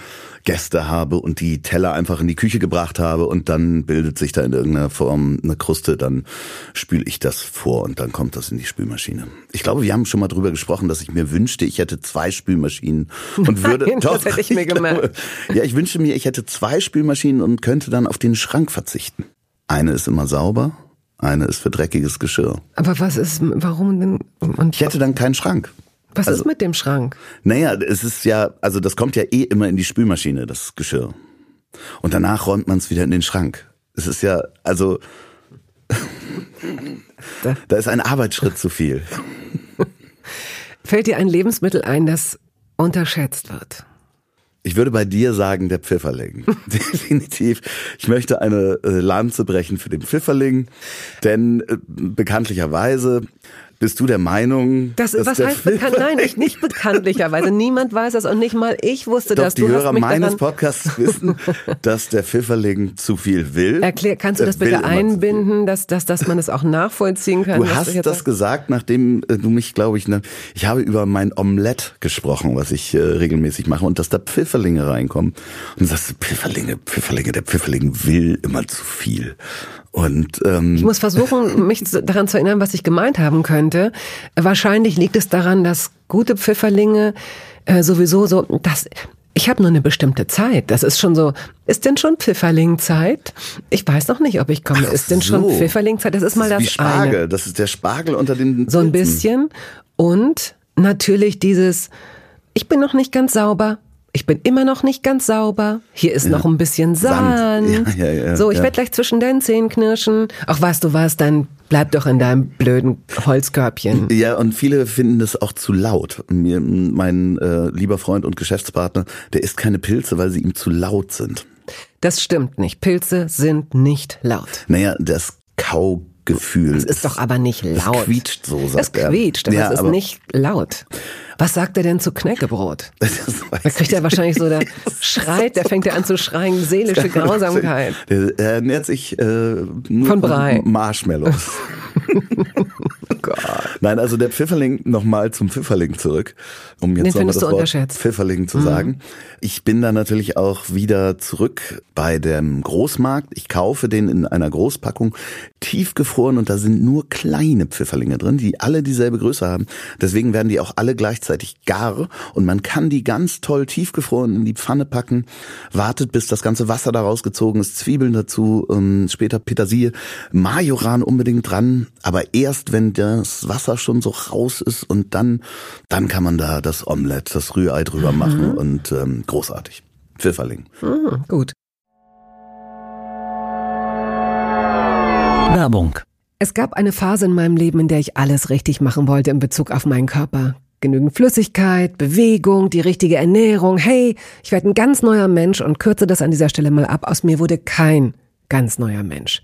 Gäste habe und die Teller einfach in die Küche gebracht habe und dann bildet sich da in irgendeiner Form eine Kruste, dann spüle ich das vor und dann kommt das in die Spülmaschine. Ich glaube, wir haben schon mal drüber gesprochen, dass ich mir wünschte, ich hätte zwei Spülmaschinen und würde Nein, das hätte ich mir gemerkt. Glaube, ja, ich wünschte mir, ich hätte zwei Spülmaschinen und könnte dann auf den Schrank verzichten. Eine ist immer sauber, eine ist für dreckiges Geschirr. Aber was ist, warum denn? Und Ich hätte dann keinen Schrank. Was ist mit dem Schrank? Naja, es ist ja, also das kommt ja eh immer in die Spülmaschine, das Geschirr. Und danach räumt man es wieder in den Schrank. Es ist ja, also, Da- da ist ein Arbeitsschritt zu viel. Fällt dir ein Lebensmittel ein, das unterschätzt wird? Ich würde bei dir sagen, der Pfifferling. Definitiv. Ich möchte eine äh, Lanze brechen für den Pfifferling, denn äh, bekanntlicherweise bist du der Meinung, Das, dass was der heißt bekannt? Nein, ich nicht bekanntlicherweise. Niemand weiß das und nicht mal ich wusste Doch das. die Du Hörer meines Podcasts wissen, dass der Pfifferling zu viel will. Erklär, kannst du das bitte einbinden, dass, dass, dass man es auch nachvollziehen kann? Du hast das sagst? gesagt, nachdem äh, du mich, glaube ich, ne, ich habe über mein Omelett gesprochen, was ich äh, regelmäßig mache, und dass da Pfifferlinge reinkommen. Und du sagst, Pfifferlinge, Pfifferlinge, der Pfifferling will immer zu viel. Und ähm, Ich muss versuchen, mich daran zu erinnern, was ich gemeint haben könnte. Wahrscheinlich liegt es daran, dass gute Pfifferlinge äh, sowieso so, dass ich habe nur eine bestimmte Zeit. Das ist schon so. Ist denn schon Pfifferlingzeit? Ich weiß noch nicht, ob ich komme. Ist denn schon so. Pfifferlingzeit? Das ist mal das das, ist wie Spargel, eine. das ist der Spargel unter den So ein bisschen. Und natürlich dieses, ich bin noch nicht ganz sauber. Ich bin immer noch nicht ganz sauber. Hier ist noch ein bisschen Sand. Ja, ja, ja, so, ich ja. werde gleich zwischen deinen Zähnen knirschen. Ach, weißt du was, dann bleib doch in deinem blöden Holzkörbchen. Ja, und viele finden das auch zu laut. Mir, mein äh, lieber Freund und Geschäftspartner, der isst keine Pilze, weil sie ihm zu laut sind. Das stimmt nicht. Pilze sind nicht laut. Naja, das Gefühl. Das ist doch aber nicht laut. Es quietscht so, sagt Es quietscht, aber er. es ist nicht laut. Was sagt er denn zu Knäckebrot? Da kriegt er wahrscheinlich so, der schreit, der fängt ja an zu schreien, seelische Grausamkeit. Der, er ernährt sich äh, nur Von Brei. Marshmallows. Gott. Nein, also der Pfifferling, nochmal zum Pfifferling zurück, um jetzt nochmal das Wort. Pfifferling zu sagen. Ich bin da natürlich auch wieder zurück bei dem Großmarkt. Ich kaufe den in einer Großpackung tiefgefroren und da sind nur kleine Pfifferlinge drin, die alle dieselbe Größe haben. Deswegen werden die auch alle gleichzeitig gar und man kann die ganz toll tiefgefroren in die Pfanne packen, wartet bis das ganze Wasser da rausgezogen ist, Zwiebeln dazu, ähm, später Petersilie, Majoran unbedingt dran, aber erst wenn das Wasser schon so raus ist und dann, dann kann man da das Omelett, das Rührei drüber machen und ähm, großartig. Pfifferling. Hm, gut. Werbung. Es gab eine Phase in meinem Leben, in der ich alles richtig machen wollte in Bezug auf meinen Körper. Genügend Flüssigkeit, Bewegung, die richtige Ernährung. Hey, ich werde ein ganz neuer Mensch und kürze das an dieser Stelle mal ab. Aus mir wurde kein ganz neuer Mensch.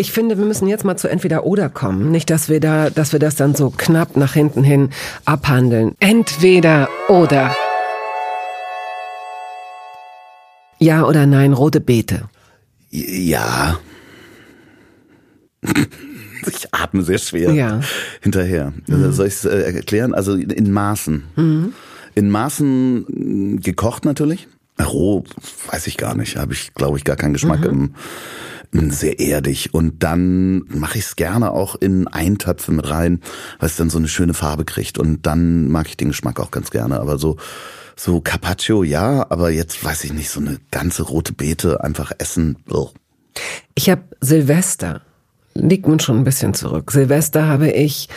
ich finde, wir müssen jetzt mal zu entweder oder kommen. Nicht, dass wir da, dass wir das dann so knapp nach hinten hin abhandeln. Entweder oder. Ja oder nein, rote Beete. Ja. Ich atme sehr schwer Ja. hinterher. Also Soll ich es äh, erklären? Also in Maßen. In Maßen mh, gekocht natürlich. Roh weiß ich gar nicht. Habe ich, glaube ich, gar keinen Geschmack. im sehr erdig. Und dann mache ich es gerne auch in Eintöpfe mit rein, weil es dann so eine schöne Farbe kriegt. Und dann mag ich den Geschmack auch ganz gerne. Aber so so Carpaccio, ja, aber jetzt weiß ich nicht, so eine ganze rote Beete einfach essen. Ugh. Ich habe Silvester liegt nun schon ein bisschen zurück. Silvester habe ich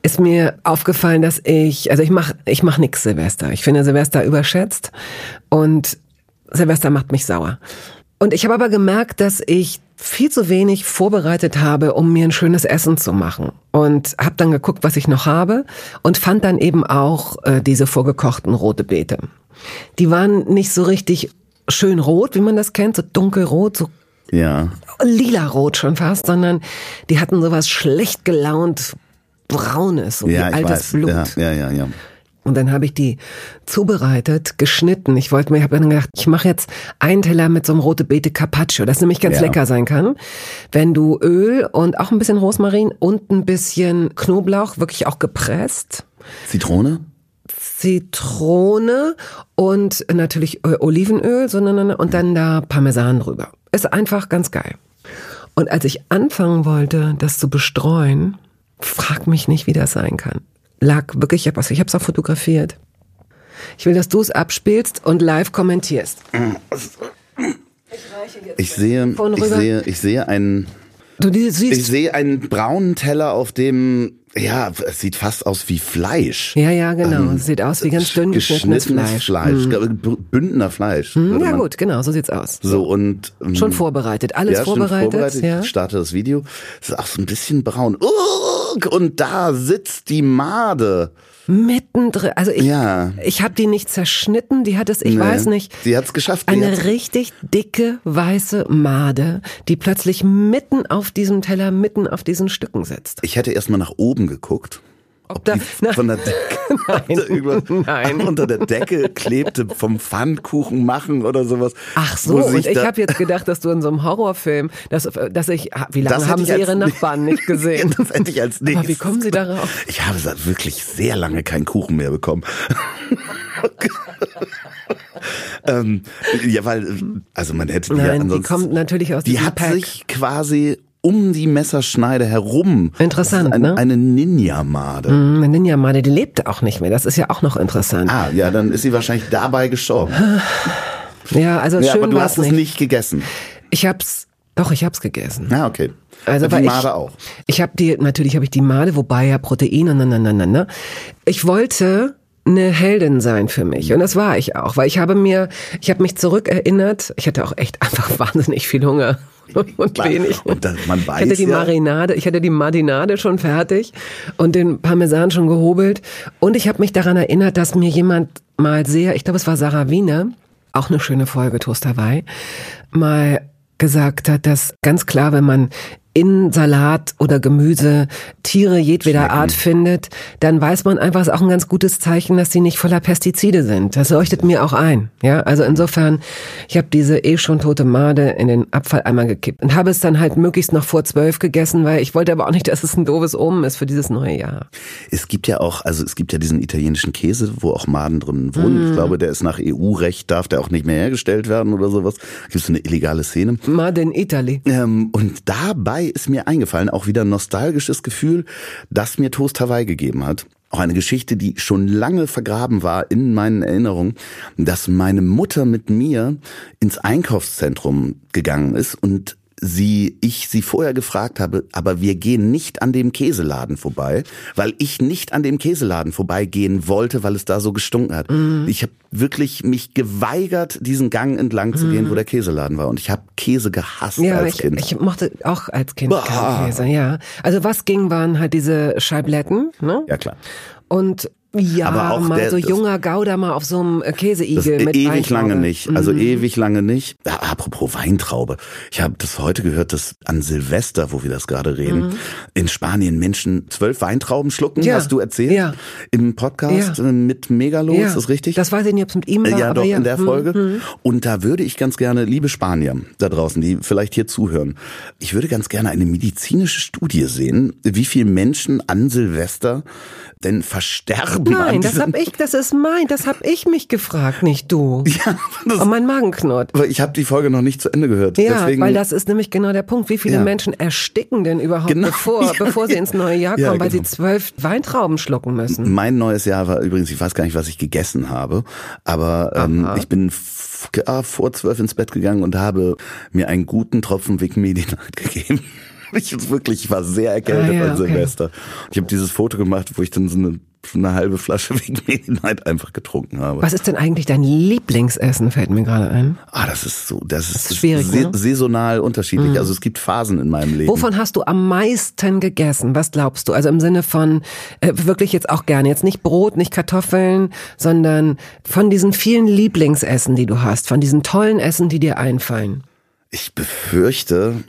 ist mir aufgefallen, dass ich, also ich mach, ich mach nix Silvester. Ich finde Silvester überschätzt und Silvester macht mich sauer. Und ich habe aber gemerkt, dass ich viel zu wenig vorbereitet habe, um mir ein schönes Essen zu machen. Und habe dann geguckt, was ich noch habe und fand dann eben auch äh, diese vorgekochten rote Beete. Die waren nicht so richtig schön rot, wie man das kennt, so dunkelrot, so Ja. lila-rot schon fast, sondern die hatten sowas schlecht gelaunt braunes, so Ja, wie altes weiß. Blut. Ja, ja, ja, ja. Und dann habe ich die zubereitet, geschnitten. Ich wollte mir, ich habe dann gedacht, ich mache jetzt einen Teller mit so einem rote Beete Carpaccio, das nämlich ganz Ja. lecker sein kann. Wenn du Öl und auch ein bisschen Rosmarin und ein bisschen Knoblauch, wirklich auch gepresst, Zitrone? Zitrone und natürlich äh, Olivenöl, sondern und dann da Parmesan drüber. Ist einfach ganz geil. Und als ich anfangen wollte, das zu bestreuen, frag mich nicht, wie das sein kann. Lag wirklich, ich habe ich hab's auch fotografiert. Ich will, dass du es abspielst und live kommentierst. Ich sehe, ich sehe, ich sehe einen, Du die ich siehst. sehe einen braunen Teller, auf dem, ja, es sieht fast aus wie Fleisch. Ja, ja, genau. Sieht aus wie ganz dünn geschnittenes geschnittenes Fleisch. Fleisch. B- Bündner Fleisch. Hm, Ja gut, genau, so sieht's aus. So und ähm, Schon vorbereitet, alles ja, vorbereitet, vorbereitet. ja. Ich starte das Video. Es ist auch so ein bisschen braun. Urk, Und da sitzt die Made. Mittendrin, also ich, Ja. ich habe die nicht zerschnitten, die hat es, ich Nee, weiß nicht. sie hat's geschafft, die Eine hat's- richtig dicke weiße Made, die plötzlich mitten auf diesem Teller, mitten auf diesen Stücken sitzt. Ich hätte erstmal nach oben geguckt. Ob, da- die Na- von der Decke über, Nein. unter der Decke klebte vom Pfannkuchen machen oder sowas. Ach so, und ich habe jetzt gedacht, dass du in so einem Horrorfilm, dass, dass ich, wie lange haben sie ihre Nachbarn nicht gesehen? das hätte ich als nächstes. Aber wie kommen sie darauf? Ich habe seit wirklich sehr lange keinen Kuchen mehr bekommen. ähm, ja, weil, also man hätte die ja Nein, die ansonsten, kommt natürlich aus Die hat Pack. sich quasi um die Messerschneide herum. Interessant, das ist ein, ne? Eine Ninja-Made. Hm, Eine Ninja Made, die lebt auch nicht mehr. Das ist ja auch noch interessant. Ah, ja, dann ist sie wahrscheinlich dabei gestorben. Ja, also Ja, schön aber du hast es nicht. nicht gegessen. Ich hab's, doch, ich hab's gegessen. Ja, okay. Also die weil Made ich, auch. Ich habe die, natürlich habe ich die Made, wobei ja Protein und na, na, na, na, na. Ich wollte eine Heldin sein für mich und das war ich auch, weil ich habe mir, ich habe mich zurückerinnert, ich hatte auch echt einfach wahnsinnig viel Hunger und wenig. Und das- man ich weiß hatte die ja- Marinade, ich hatte die Marinade schon fertig und den Parmesan schon gehobelt und ich habe mich daran erinnert, dass mir jemand mal sehr, ich glaube es war Sarah Wiener, auch eine schöne Folge Toast Hawaii, mal gesagt hat, dass ganz klar, wenn man in Salat oder Gemüse Tiere jedweder Schmecken. Art findet, dann weiß man einfach, es ist auch ein ganz gutes Zeichen, dass sie nicht voller Pestizide sind. Das leuchtet mir auch ein. Ja, also insofern, ich habe diese eh schon tote Made in den Abfalleimer gekippt und habe es dann halt möglichst noch vor zwölf gegessen, weil ich wollte aber auch nicht, dass es ein doofes Omen ist für dieses neue Jahr. Es gibt ja auch, also es gibt ja diesen italienischen Käse, wo auch Maden drin wohnen. Mhm. Ich glaube, der ist nach EU-Recht, darf der auch nicht mehr hergestellt werden oder sowas. Gibt es eine illegale Szene. Made in Italy. Ähm, und dabei ist mir eingefallen, auch wieder ein nostalgisches Gefühl, das mir Toast Hawaii gegeben hat. Auch eine Geschichte, die schon lange vergraben war in meinen Erinnerungen, dass meine Mutter mit mir ins Einkaufszentrum gegangen ist und sie, ich sie vorher gefragt habe, aber wir gehen nicht an dem Käseladen vorbei, weil ich nicht an dem Käseladen vorbeigehen wollte, weil es da so gestunken hat. Ich habe wirklich mich geweigert, diesen Gang entlang zu gehen, wo der Käseladen war. Und ich habe Käse gehasst Ja, als ich, Kind. ich mochte auch als Kind Käse, ja. Also was ging, waren halt diese Scheibletten, ne? ja klar. Und ja, Aber auch mal der- so junger Gouda mal auf so einem äh, Käseigel mit ewig Weintraube. lange nicht. Also Mhm. ewig lange nicht. Ja, apropos Weintraube. Ich habe das heute gehört, dass an Silvester, wo wir das gerade reden, in Spanien Menschen zwölf Weintrauben schlucken, Mhm. Ja. hast du erzählt? Ja. Im Podcast Ja. äh, mit Megalo, Ja, ist das richtig? Das weiß ich nicht, ob es mit ihm war. ja, doch, ja. in der Mhm. Folge. Und da würde ich ganz gerne, liebe Spanier da draußen, die vielleicht hier zuhören, ich würde ganz gerne eine medizinische Studie sehen, wie viele Menschen an Silvester denn versterben. An Nein, das hab ich, das ist mein, das hab ich mich gefragt, nicht du. Ja, das, Oh, mein Magen knurrt. aber ich habe die Folge noch nicht zu Ende gehört. Ja, Deswegen, weil das ist nämlich genau der Punkt. Wie viele Ja. Menschen ersticken denn überhaupt, Genau. bevor, Ja, bevor sie ins neue Jahr kommen, Ja, weil genau. sie zwölf Weintrauben schlucken müssen? Mein neues Jahr war übrigens, ich weiß gar nicht, was ich gegessen habe, aber ähm, ich bin ah, vor zwölf ins Bett gegangen und habe mir einen guten Tropfen Vic Medi gegeben. ich wirklich, ich war sehr erkältet Ah, ja, an okay. Silvester. Ich habe dieses Foto gemacht, wo ich dann so eine, eine halbe Flasche wegen Medi Night einfach getrunken habe. Was ist denn eigentlich dein Lieblingsessen, fällt mir gerade ein. Ah, das ist so, das ist, ist schwierig, sa ne? saisonal unterschiedlich. Also es gibt Phasen in meinem Leben. Wovon hast du am meisten gegessen? Was glaubst du? Also im Sinne von äh, wirklich jetzt auch gerne jetzt nicht Brot, nicht Kartoffeln, sondern von diesen vielen Lieblingsessen, die du hast, von diesen tollen Essen, die dir einfallen. Ich befürchte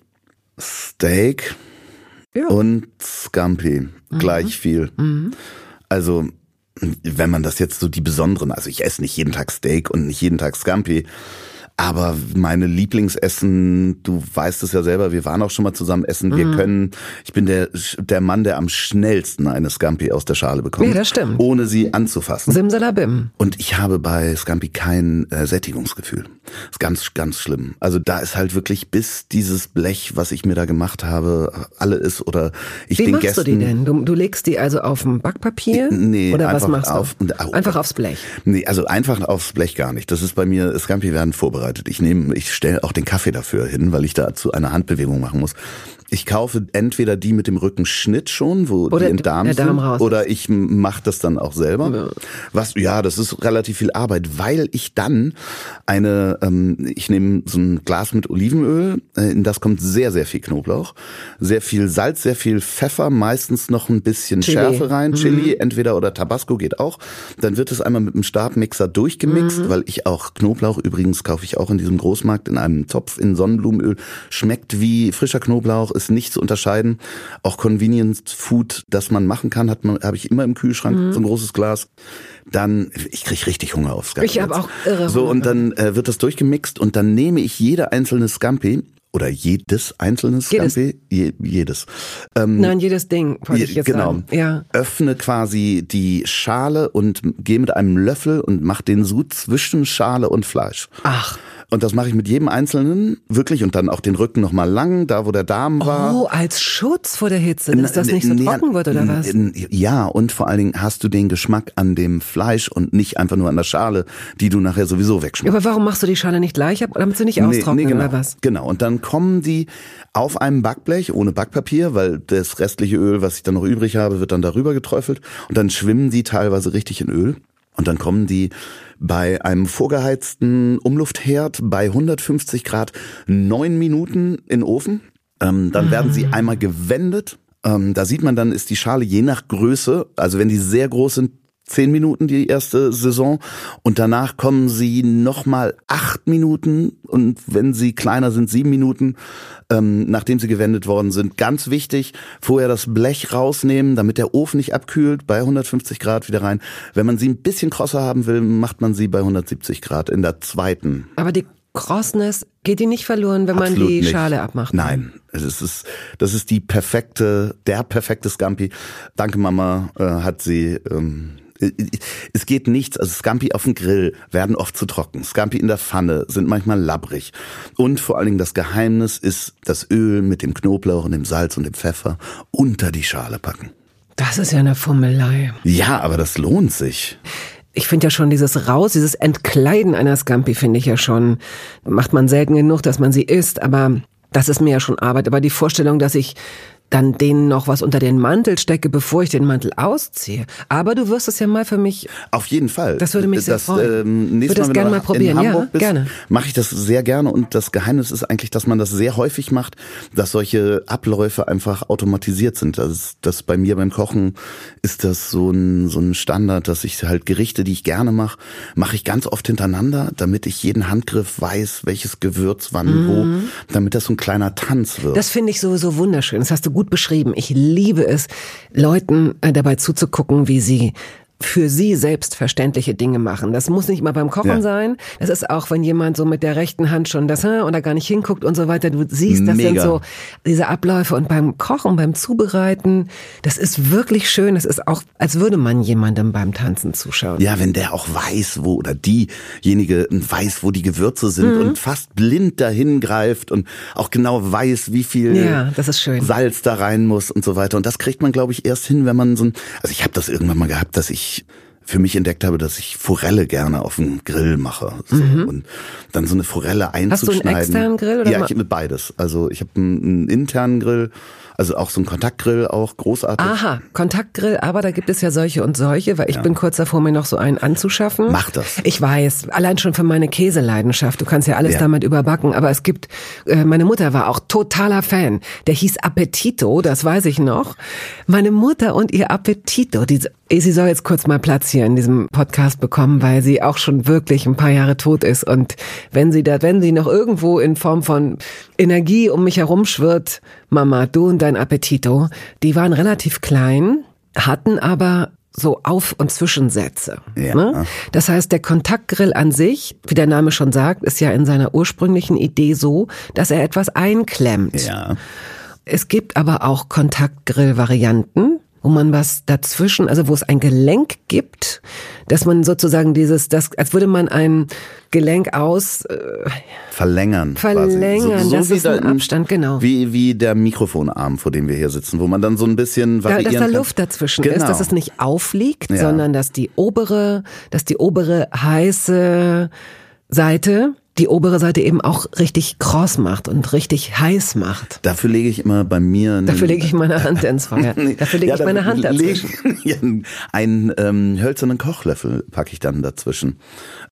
Steak Ja. und Scampi gleich viel. Also wenn man das jetzt so die besonderen, also ich esse nicht jeden Tag Steak und nicht jeden Tag Scampi, aber meine Lieblingsessen, du weißt es ja selber, wir waren auch schon mal zusammen essen, wir können, ich bin der, der Mann, der am schnellsten eine Scampi aus der Schale bekommt. Ja, das stimmt. Ohne sie anzufassen. Simsalabim. Und ich habe bei Scampi kein äh, Sättigungsgefühl. ist ganz, ganz schlimm. Also da ist halt wirklich bis dieses Blech, was ich mir da gemacht habe, alle ist oder ich Wie den machst Gästen. du die denn? Du, du legst die also auf ein Backpapier? Nee, Oder was machst du? auf- au. einfach aufs Blech. Nee, also einfach aufs Blech gar nicht. Das ist bei mir, Scampi werden vorbereitet. Ich nehme, ich stelle auch den Kaffee dafür hin, weil ich dazu eine Handbewegung machen muss. Ich kaufe entweder die mit dem Rückenschnitt schon, wo Oder die im Darm, der Darm sind, raus oder ich mache das dann auch selber. Was, ja, das ist relativ viel Arbeit, weil ich dann eine, ähm, ich nehme so ein Glas mit Olivenöl, äh, in das kommt sehr, sehr viel Knoblauch, sehr viel Salz, sehr viel Pfeffer, meistens noch ein bisschen Chili. Schärfe rein, Chili, entweder oder Tabasco geht auch. Dann wird es einmal mit dem Stabmixer durchgemixt, weil ich auch Knoblauch, übrigens kaufe ich auch in diesem Großmarkt in einem Topf in Sonnenblumenöl, schmeckt wie frischer Knoblauch, ist nicht zu unterscheiden. Auch Convenience Food, das man machen kann, hat man, habe ich immer im Kühlschrank, so ein großes Glas. Dann, ich krieg richtig Hunger auf Scampi. Ich hab jetzt. auch irre So, und dann äh, wird das durchgemixt und dann nehme ich jede einzelne Scampi oder jedes einzelne Jedes. Scampi, je, jedes. Ähm, Nein, jedes Ding, wollte ich Je- jetzt genau. sagen. Ja. Öffne quasi die Schale und gehe mit einem Löffel und mach den Sud zwischen Schale und Fleisch. Ach. Und das mache ich mit jedem einzelnen wirklich und dann auch den Rücken nochmal lang, da wo der Darm war. Oh, als Schutz vor der Hitze, dass das nicht so Nee, trocken wird oder was? Ja, und vor allen Dingen hast du den Geschmack an dem Fleisch und nicht einfach nur an der Schale, die du nachher sowieso Ja, wegschmeckst. aber warum machst du die Schale nicht gleich ab, damit sie nicht austrocknen genau. oder was? Genau. Und dann kommen die auf einem Backblech ohne Backpapier, weil das restliche Öl, was ich dann noch übrig habe, wird dann darüber geträufelt. Und dann schwimmen die teilweise richtig in Öl. Und dann kommen die bei einem vorgeheizten Umluftherd bei 150 Grad neun Minuten in den Ofen. Ähm, dann werden sie einmal gewendet. Ähm, da sieht man dann, ist die Schale je nach Größe, also wenn die sehr groß sind, zehn Minuten die erste Saison und danach kommen sie nochmal acht Minuten und wenn sie kleiner sind, sieben Minuten, ähm, nachdem sie gewendet worden sind. Ganz wichtig, vorher das Blech rausnehmen, damit der Ofen nicht abkühlt, bei 150 Grad wieder rein. Wenn man sie ein bisschen krosser haben will, macht man sie bei 170 Grad in der zweiten. Aber die Crossness, geht die nicht verloren, wenn man Absolut die nicht. Schale abmacht? Nein, es ist, das ist die perfekte, der perfekte Scampi. Danke Mama, äh, hat sie. Ähm, es geht nichts, also Scampi auf dem Grill werden oft zu trocken. Scampi in der Pfanne sind manchmal labbrig. Und vor allen Dingen das Geheimnis ist das Öl mit dem Knoblauch und dem Salz und dem Pfeffer unter die Schale packen. Das ist ja eine Fummelei. Ja, aber das lohnt sich. Ich finde ja schon dieses Raus, dieses Entkleiden einer Scampi finde ich ja schon, macht man selten genug, dass man sie isst, aber das ist mir ja schon Arbeit. Aber die Vorstellung, dass ich dann denen noch was unter den Mantel stecke, bevor ich den Mantel ausziehe. Aber du wirst es ja mal für mich Auf jeden Fall. Das würde mich sehr das, freuen. Ähm, nächstes Würde Mal, wenn gerne mal probieren, in ja, Hamburg bist, gerne. mache ich das sehr gerne. Und das Geheimnis ist eigentlich, dass man das sehr häufig macht, dass solche Abläufe einfach automatisiert sind. Das, ist- das bei mir beim Kochen ist das so ein, so ein Standard, dass ich halt Gerichte, die ich gerne mache, mache ich ganz oft hintereinander, damit ich jeden Handgriff weiß, welches Gewürz wann wo, damit das so ein kleiner Tanz wird. Mhm. Das finde ich sowieso wunderschön. Das hast du gut beschrieben. Ich liebe es, Leuten äh, dabei zuzugucken, wie sie für sie selbstverständliche Dinge machen. Das muss nicht mal beim Kochen Ja. sein. Das ist auch, wenn jemand so mit der rechten Hand schon das oder gar nicht hinguckt und so weiter. Du siehst, das sind Mega. so diese Abläufe. Und beim Kochen, beim Zubereiten, das ist wirklich schön. Das ist auch, als würde man jemandem beim Tanzen zuschauen. Ja, wenn der auch weiß, wo oder diejenige weiß, wo die Gewürze sind Mhm. und fast blind dahin greift und auch genau weiß, wie viel Ja. Salz da rein muss und so weiter. Und das kriegt man, glaube ich, erst hin, wenn man so ein. Also ich habe das irgendwann mal gehabt, dass ich für mich entdeckt habe, dass ich Forelle gerne auf dem Grill mache. So. Mhm. Und dann so eine Forelle einzuschneiden. Hast du einen externen Grill? Oder ja, ich habe beides. Also ich habe einen, einen internen Grill also auch so ein Kontaktgrill auch großartig. Aha, Kontaktgrill, aber da gibt es ja solche und solche, weil ich ja. bin kurz davor, mir noch so einen anzuschaffen. Mach das. Ich weiß, allein schon für meine Käseleidenschaft. Du kannst ja alles ja. damit überbacken, aber es gibt, äh, meine Mutter war auch totaler Fan. Der hieß Appetito, das weiß ich noch. Meine Mutter und ihr Appetito, diese Sie soll jetzt kurz mal Platz hier in diesem Podcast bekommen, weil sie auch schon wirklich ein paar Jahre tot ist. Und wenn sie da, wenn sie noch irgendwo in Form von Energie um mich herum schwirrt, Mama, du und dein Appetito, die waren relativ klein, hatten aber so Auf- und Zwischensätze. Ja. Ne? Das heißt, der Kontaktgrill an sich, wie der Name schon sagt, ist ja in seiner ursprünglichen Idee so, dass er etwas einklemmt. Ja. Es gibt aber auch Kontaktgrill-Varianten, wo man was dazwischen, also wo es ein Gelenk gibt, dass man sozusagen dieses, das, als würde man ein Gelenk aus äh, verlängern, verlängern, so, so das ist ein Abstand, genau, wie wie der Mikrofonarm, vor dem wir hier sitzen, wo man dann so ein bisschen variieren da, dass da kann. Luft dazwischen genau. ist, dass es nicht aufliegt, ja. sondern dass die obere, dass die obere heiße Seite die obere Seite eben auch richtig kross macht und richtig heiß macht. Dafür lege ich immer bei mir... Dafür lege ich meine Hand ins Feuer. Dafür lege ja, ich meine Hand dazwischen. Ja, einen ähm, hölzernen Kochlöffel packe ich dann dazwischen,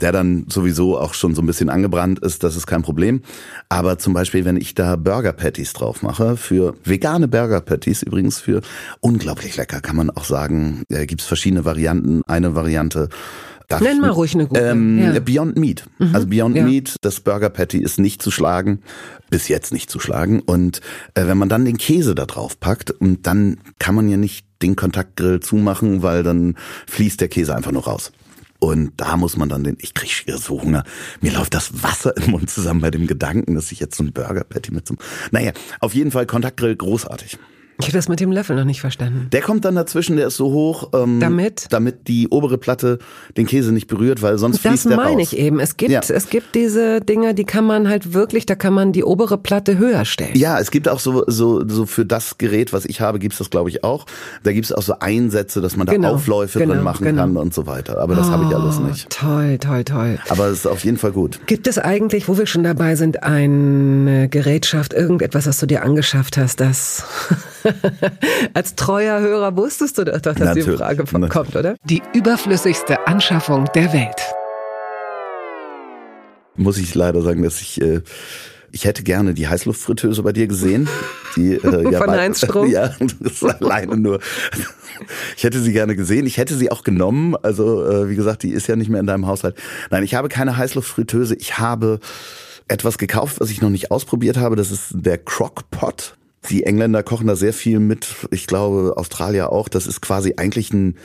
der dann sowieso auch schon so ein bisschen angebrannt ist, das ist kein Problem. Aber zum Beispiel, wenn ich da Burger Patties drauf mache, für vegane Burger Patties übrigens, für unglaublich lecker, kann man auch sagen, äh, gibt es verschiedene Varianten. Eine Variante Darf Nenn mal ruhig eine gute. Ähm, ja. Beyond Meat. Mhm. Also Beyond ja. Meat, das Burger Patty ist nicht zu schlagen, bis jetzt nicht zu schlagen. Und äh, wenn man dann den Käse da drauf packt, und dann kann man ja nicht den Kontaktgrill zumachen, weil dann fließt der Käse einfach nur raus. Und da muss man dann den, ich kriege so Hunger, mir läuft das Wasser im Mund zusammen bei dem Gedanken, dass ich jetzt so ein Burger Patty mit so naja, auf jeden Fall Kontaktgrill großartig. Ich habe das mit dem Löffel noch nicht verstanden. Der kommt dann dazwischen, der ist so hoch, ähm, damit damit die obere Platte den Käse nicht berührt, weil sonst das fließt der raus. Das meine ich eben. Es gibt ja. es gibt diese Dinge, die kann man halt wirklich, da kann man die obere Platte höher stellen. Ja, es gibt auch so so so für das Gerät, was ich habe, gibt's das glaube ich auch. Da gibt's auch so Einsätze, dass man da genau, Aufläufe genau, drin machen genau. kann und so weiter. Aber das oh, habe ich alles nicht. Toll, toll, toll. Aber es ist auf jeden Fall gut. Gibt es eigentlich, wo wir schon dabei sind, eine Gerätschaft, irgendetwas, was du dir angeschafft hast, das Als treuer Hörer wusstest du doch, dass Natürlich. die Frage kommt, oder? Die überflüssigste Anschaffung der Welt. Muss ich leider sagen, dass ich äh, ich hätte gerne die Heißluftfritteuse bei dir gesehen. Die, äh, ja, Von Heinz Strom? Ja, das ist alleine nur. Ich hätte sie gerne gesehen. Ich hätte sie auch genommen. Also, äh, wie gesagt, die ist ja nicht mehr in deinem Haushalt. Nein, ich habe keine Heißluftfritteuse. Ich habe etwas gekauft, was ich noch nicht ausprobiert habe. Das ist der Crockpot. Die Engländer kochen da sehr viel mit. Ich glaube, Australier auch. Das ist quasi eigentlich ein,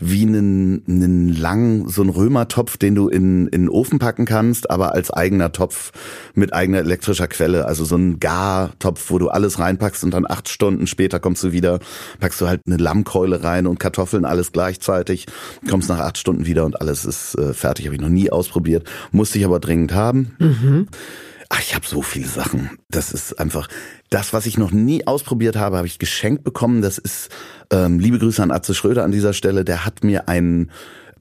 wie einen, einen lang, so ein Römertopf, den du in, in den Ofen packen kannst, aber als eigener Topf mit eigener elektrischer Quelle. Also so ein Gartopf, wo du alles reinpackst und dann acht Stunden später kommst du wieder, packst du halt eine Lammkeule rein und Kartoffeln, alles gleichzeitig, kommst nach acht Stunden wieder und alles ist äh, fertig. Habe ich noch nie ausprobiert, musste ich aber dringend haben. Mhm. Ach, ich habe so viele Sachen. Das ist einfach das, was ich noch nie ausprobiert habe, habe ich geschenkt bekommen. Das ist ähm, liebe Grüße an Atze Schröder an dieser Stelle. Der hat mir einen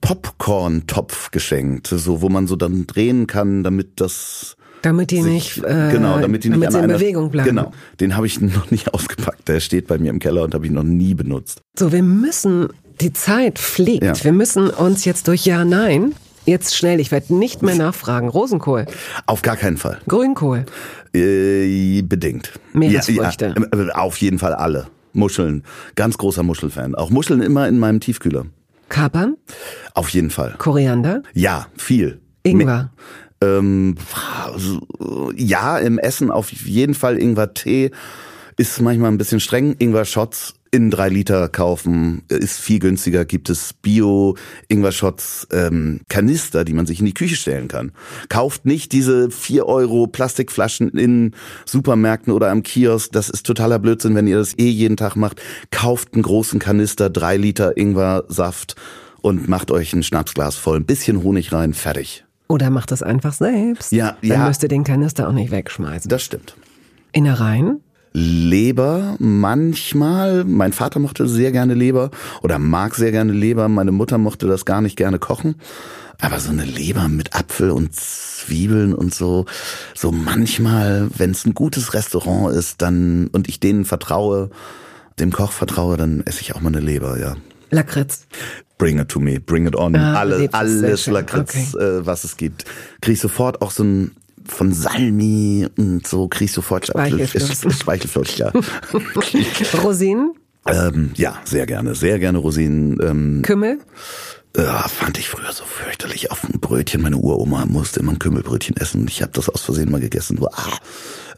Popcorn-Topf geschenkt, so wo man so dann drehen kann, damit das damit die sich, nicht äh, genau, damit die nicht damit an in Bewegung bleiben. Genau, den habe ich noch nicht ausgepackt. Der steht bei mir im Keller und habe ich noch nie benutzt. So, wir müssen die Zeit fliegt. Ja. Wir müssen uns jetzt durch Ja Nein Jetzt schnell, ich werde nicht mehr nachfragen. Rosenkohl. Auf gar keinen Fall. Grünkohl. Äh, bedingt. Meeresfrüchte. Ja, ja, auf jeden Fall alle. Muscheln. Ganz großer Muschelfan. Auch Muscheln immer in meinem Tiefkühler. Kapern? Auf jeden Fall. Koriander? Ja, viel. Ingwer? Ähm, ja, im Essen auf jeden Fall Ingwer-Tee. Ist manchmal ein bisschen streng. Ingwer-Shots in drei Liter kaufen, ist viel günstiger, gibt es Bio-Ingwer-Shots, ähm, Kanister, die man sich in die Küche stellen kann. Kauft nicht diese vier Euro Plastikflaschen in Supermärkten oder am Kiosk, das ist totaler Blödsinn, wenn ihr das eh jeden Tag macht. Kauft einen großen Kanister, drei Liter Ingwer-Saft und macht euch ein Schnapsglas voll, ein bisschen Honig rein, fertig. Oder macht das einfach selbst. Ja, Dann ja. müsst ihr den Kanister auch nicht wegschmeißen. Das stimmt. Innereien? Leber manchmal. Mein Vater mochte sehr gerne Leber oder mag sehr gerne Leber. Meine Mutter mochte das gar nicht gerne kochen. Aber so eine Leber mit Apfel und Zwiebeln und so, so manchmal, wenn es ein gutes Restaurant ist, dann und ich denen vertraue, dem Koch vertraue, dann esse ich auch mal eine Leber, ja. Lakritz. Bring it to me, bring it on. Ah, alles schön. Lakritz, äh, was es gibt. Krieg ich sofort auch so ein von Salmi und so krieg ich sofort Speichelfluss. Ja. Rosinen, ähm, ja, sehr gerne, sehr gerne Rosinen. Ähm, Kümmel, äh, fand ich früher so fürchterlich auf ein Brötchen. Meine Uroma musste immer ein Kümmelbrötchen essen und ich habe das aus Versehen mal gegessen. So, ah.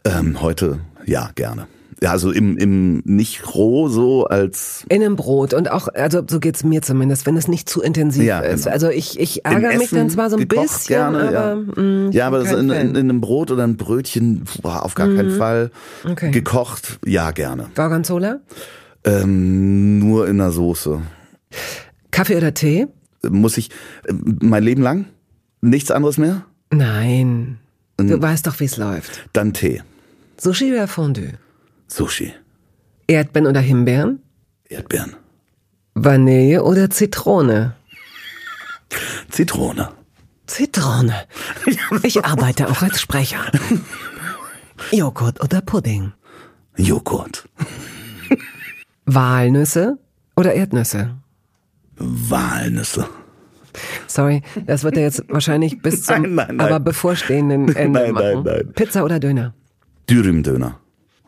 ähm, heute, ja, gerne. Ja, also im, im nicht roh so als in einem Brot und auch, also so geht's mir zumindest, wenn es nicht zu intensiv Ja, ist. genau. Also ich, ich ärgere mich dann zwar so ein bisschen, gerne, aber ja. mh, ja, aber bin das in, in. Mhm. in einem Brot oder ein Brötchen, boah, auf gar keinen Fall. Okay. Gekocht, ja, gerne. Gorgonzola, Ähm, nur in der Soße. Kaffee oder Tee? Muss ich äh, mein Leben lang nichts anderes mehr? Nein. Du weißt doch, wie es läuft. Dann Tee. Sushi oder Fondue? Sushi. Erdbeeren oder Himbeeren? Erdbeeren. Vanille oder Zitrone? Zitrone. Zitrone. Ich arbeite auch als Sprecher. Joghurt oder Pudding? Joghurt. Walnüsse oder Erdnüsse? Walnüsse. Sorry, das wird ja jetzt wahrscheinlich bis zum Nein, nein, nein. aber bevorstehenden Ende Nein, nein, machen. nein. Pizza oder Döner? Dürümdöner.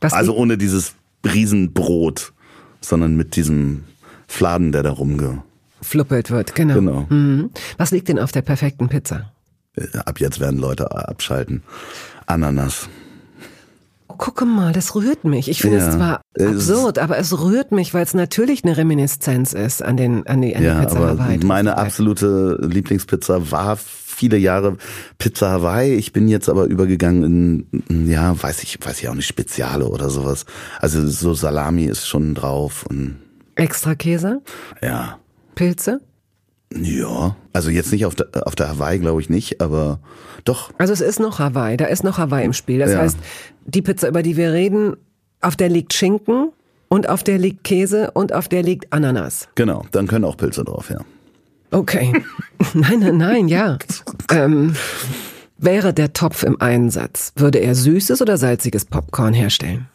Was Also ohne dieses Riesenbrot, sondern mit diesem Fladen, der da rumge... fluppelt wird, genau. Genau. Mhm. Was liegt denn auf der perfekten Pizza? Äh, Ab jetzt werden Leute abschalten. Ananas. Oh, gucke mal, das rührt mich. Ich finde Ja. es zwar Es- absurd, aber es rührt mich, weil es natürlich eine Reminiszenz ist an den an die, an Ja, die Pizza aber Hawaii. meine absolute Lieblingspizza war viele Jahre Pizza Hawaii. Ich bin jetzt aber übergegangen in, ja, weiß ich, weiß ich auch nicht, Speziale oder sowas. Also so Salami ist schon drauf und Extra Käse, ja, Pilze. ja. Also jetzt nicht auf der, auf der Hawaii, glaube ich nicht, aber doch. Also es ist noch Hawaii, da ist noch Hawaii im Spiel. Das Ja. heißt, die Pizza, über die wir reden, auf der liegt Schinken und auf der liegt Käse und auf der liegt Ananas. Genau, dann können auch Pilze drauf, ja. Okay. nein, nein, nein, ja. Ähm, wäre der Topf im Einsatz, würde er süßes oder salziges Popcorn herstellen?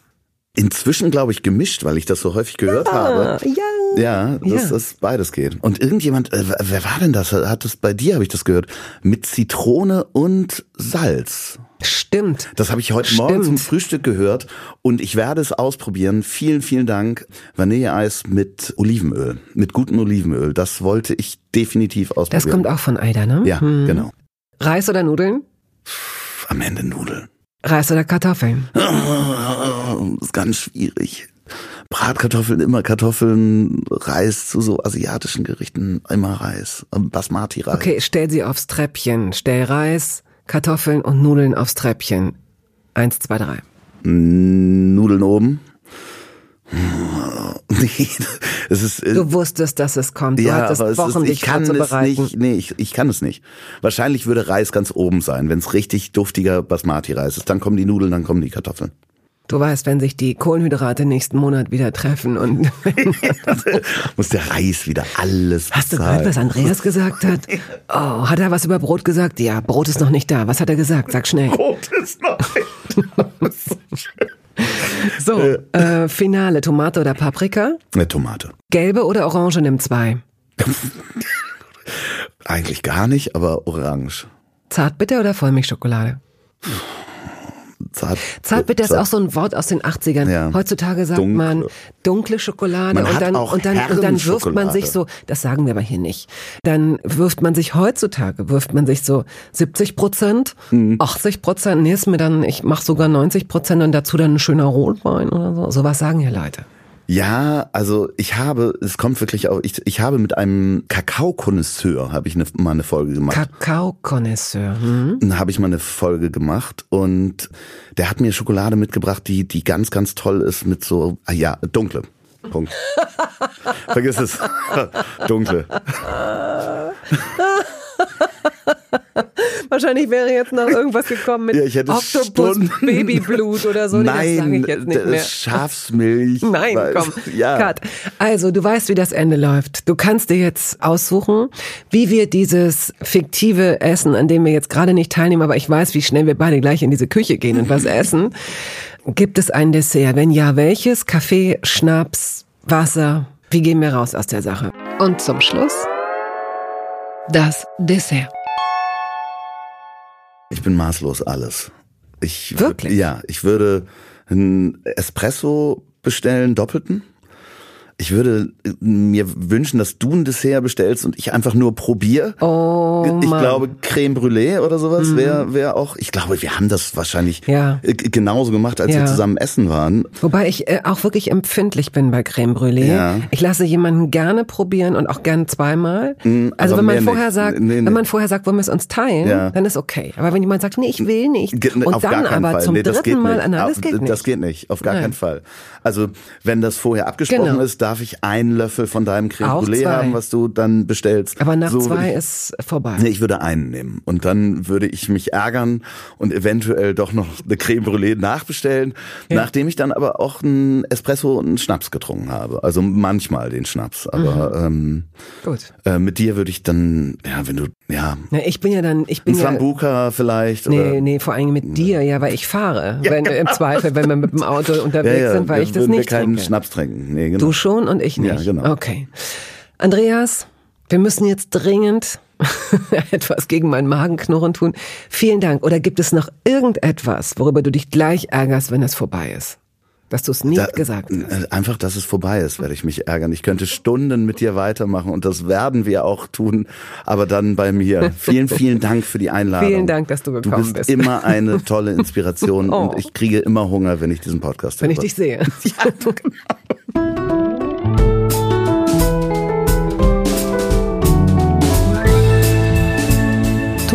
Inzwischen glaube ich gemischt, weil ich das so häufig gehört habe. ja. Ja, dass Ja. das beides geht. Und irgendjemand, äh, wer war denn das? Hat das bei dir, habe ich das gehört? Mit Zitrone und Salz. Stimmt. Das habe ich heute Morgen Stimmt. zum Frühstück gehört und ich werde es ausprobieren. Vielen, vielen Dank. Vanilleeis mit Olivenöl, mit gutem Olivenöl. Das wollte ich definitiv Das ausprobieren. kommt auch von Aida, ne? Ja, genau. Reis oder Nudeln? Am Ende Nudeln. Reis oder Kartoffeln? Das ist ganz schwierig. Bratkartoffeln, immer Kartoffeln, Reis zu so asiatischen Gerichten, immer Reis. Basmati-Reis. Okay, stell sie aufs Treppchen. Stell Reis, Kartoffeln und Nudeln aufs Treppchen. Eins, zwei, drei. Nudeln oben. Es ist, äh, Du wusstest, dass es kommt. Du ja, hattest aber es Wochen, ist, ich kann es nicht, nee, ich, ich kann es nicht. Wahrscheinlich würde Reis ganz oben sein, wenn es richtig duftiger Basmati-Reis ist. Dann kommen die Nudeln, dann kommen die Kartoffeln. Du weißt, wenn sich die Kohlenhydrate nächsten Monat wieder treffen und Muss der Reis wieder alles Hast du bezahlen. gehört, was Andreas gesagt hat? Oh, hat er was über Brot gesagt? Ja, Brot ist noch nicht da. Was hat er gesagt? Sag schnell. Brot ist noch So, äh, Finale. Tomate oder Paprika? Eine Tomate. Gelbe oder Orange nimm zwei. Eigentlich gar nicht, aber orange. Zartbitter oder Vollmilchschokolade? Zart, Zartbitter ist zart- auch so ein Wort aus den 80ern. Ja. Heutzutage sagt Dunkle. man dunkle Schokolade Man und dann, und, dann, und dann wirft man sich so, das sagen wir aber hier nicht, dann wirft man sich heutzutage, wirft man sich so 70 Prozent, Mhm. 80 Prozent, nee, ist mir dann, ich mache sogar 90 Prozent und dazu dann ein schöner Rotwein oder so. Sowas sagen hier Leute. Ja, also ich habe, es kommt wirklich auch, ich, ich habe mit einem Kakao-Konnoisseur, habe ich eine, mal eine Folge gemacht. Kakao-Konnoisseur. Hm? Dann habe ich mal eine Folge gemacht und der hat mir Schokolade mitgebracht, die, die ganz, ganz toll ist mit so, ah ja, dunkle. Punkt. Vergiss es. dunkle. Wahrscheinlich wäre jetzt noch irgendwas gekommen mit Ja, ich hätte Stunden- Babyblut oder so. Das sage Nein, ich jetzt nicht das mehr. ist Schafsmilch. Nein, Weil- komm. Ja. Cut. Also, du weißt, wie das Ende läuft. Du kannst dir jetzt aussuchen, wie wir dieses fiktive Essen, an dem wir jetzt gerade nicht teilnehmen, aber ich weiß, wie schnell wir beide gleich in diese Küche gehen und was essen. Gibt es ein Dessert? Wenn ja, welches? Kaffee, Schnaps, Wasser? Wie gehen wir raus aus der Sache? Und zum Schluss das Dessert. Ich bin maßlos alles. Ich, Wirklich? Ja, ich würde einen Espresso bestellen, doppelten. Ich würde äh, mir wünschen, dass du ein Dessert bestellst und ich einfach nur probier. Oh, ich Mann. Mhm. glaube, Creme Brûlée oder sowas wäre wär auch. Ich glaube, wir haben das wahrscheinlich Ja. äh, genauso gemacht, als Ja. wir zusammen essen waren. Wobei ich äh, auch wirklich empfindlich bin bei Creme Brûlée. Ja. Ich lasse jemanden gerne probieren und auch gern zweimal. Mm, also wenn man vorher nicht. sagt, Nee, nee. wenn man vorher sagt, wollen wir es uns teilen, Ja. dann ist okay. Aber wenn jemand sagt, nee, ich will nicht Ge- und auf dann aber Fall. zum nee, dritten Mal, nein, das geht nicht. Das geht nicht, auf gar Nein. keinen Fall. Also, wenn das vorher abgesprochen Genau. ist, darf ich einen Löffel von deinem Creme Brûlée haben, was du dann bestellst. aber nach So zwei ich- ist vorbei. Nee, ich würde einen nehmen. Und dann würde ich mich ärgern und eventuell doch noch eine Creme Brûlée nachbestellen, nachdem ich dann aber auch einen Espresso und einen Schnaps getrunken habe. Also manchmal den Schnaps. Aber Mhm. Gut. ähm, äh, mit dir würde ich dann, ja, wenn du, ja, Na, ich bin ja dann, ich ein bin ja, Sambuca vielleicht. Nee, oder, nee, vor allem mit dir, ja, weil ich fahre. wenn, Im Zweifel, wenn wir mit dem Auto ja, unterwegs ja, sind, weil ich das nicht wir keinen trinke. Schnaps trinken. Nee, genau. Du schon und ich nicht. Ja, genau. Okay. Andreas, wir müssen jetzt dringend etwas gegen meinen Magenknurren tun. Vielen Dank. Oder gibt es noch irgendetwas, worüber du dich gleich ärgerst, wenn es vorbei ist? Dass du es nicht Da- gesagt hast. äh, Einfach, dass es vorbei ist, werde ich mich ärgern. Ich könnte Stunden mit dir weitermachen und das werden wir auch tun, aber dann bei mir. Vielen, vielen Dank für die Einladung. Vielen Dank, dass du Du gekommen bist bist. immer eine tolle Inspiration Oh. und ich kriege immer Hunger, wenn ich diesen Podcast Wenn ich höre. dich sehe. Ja, du, genau.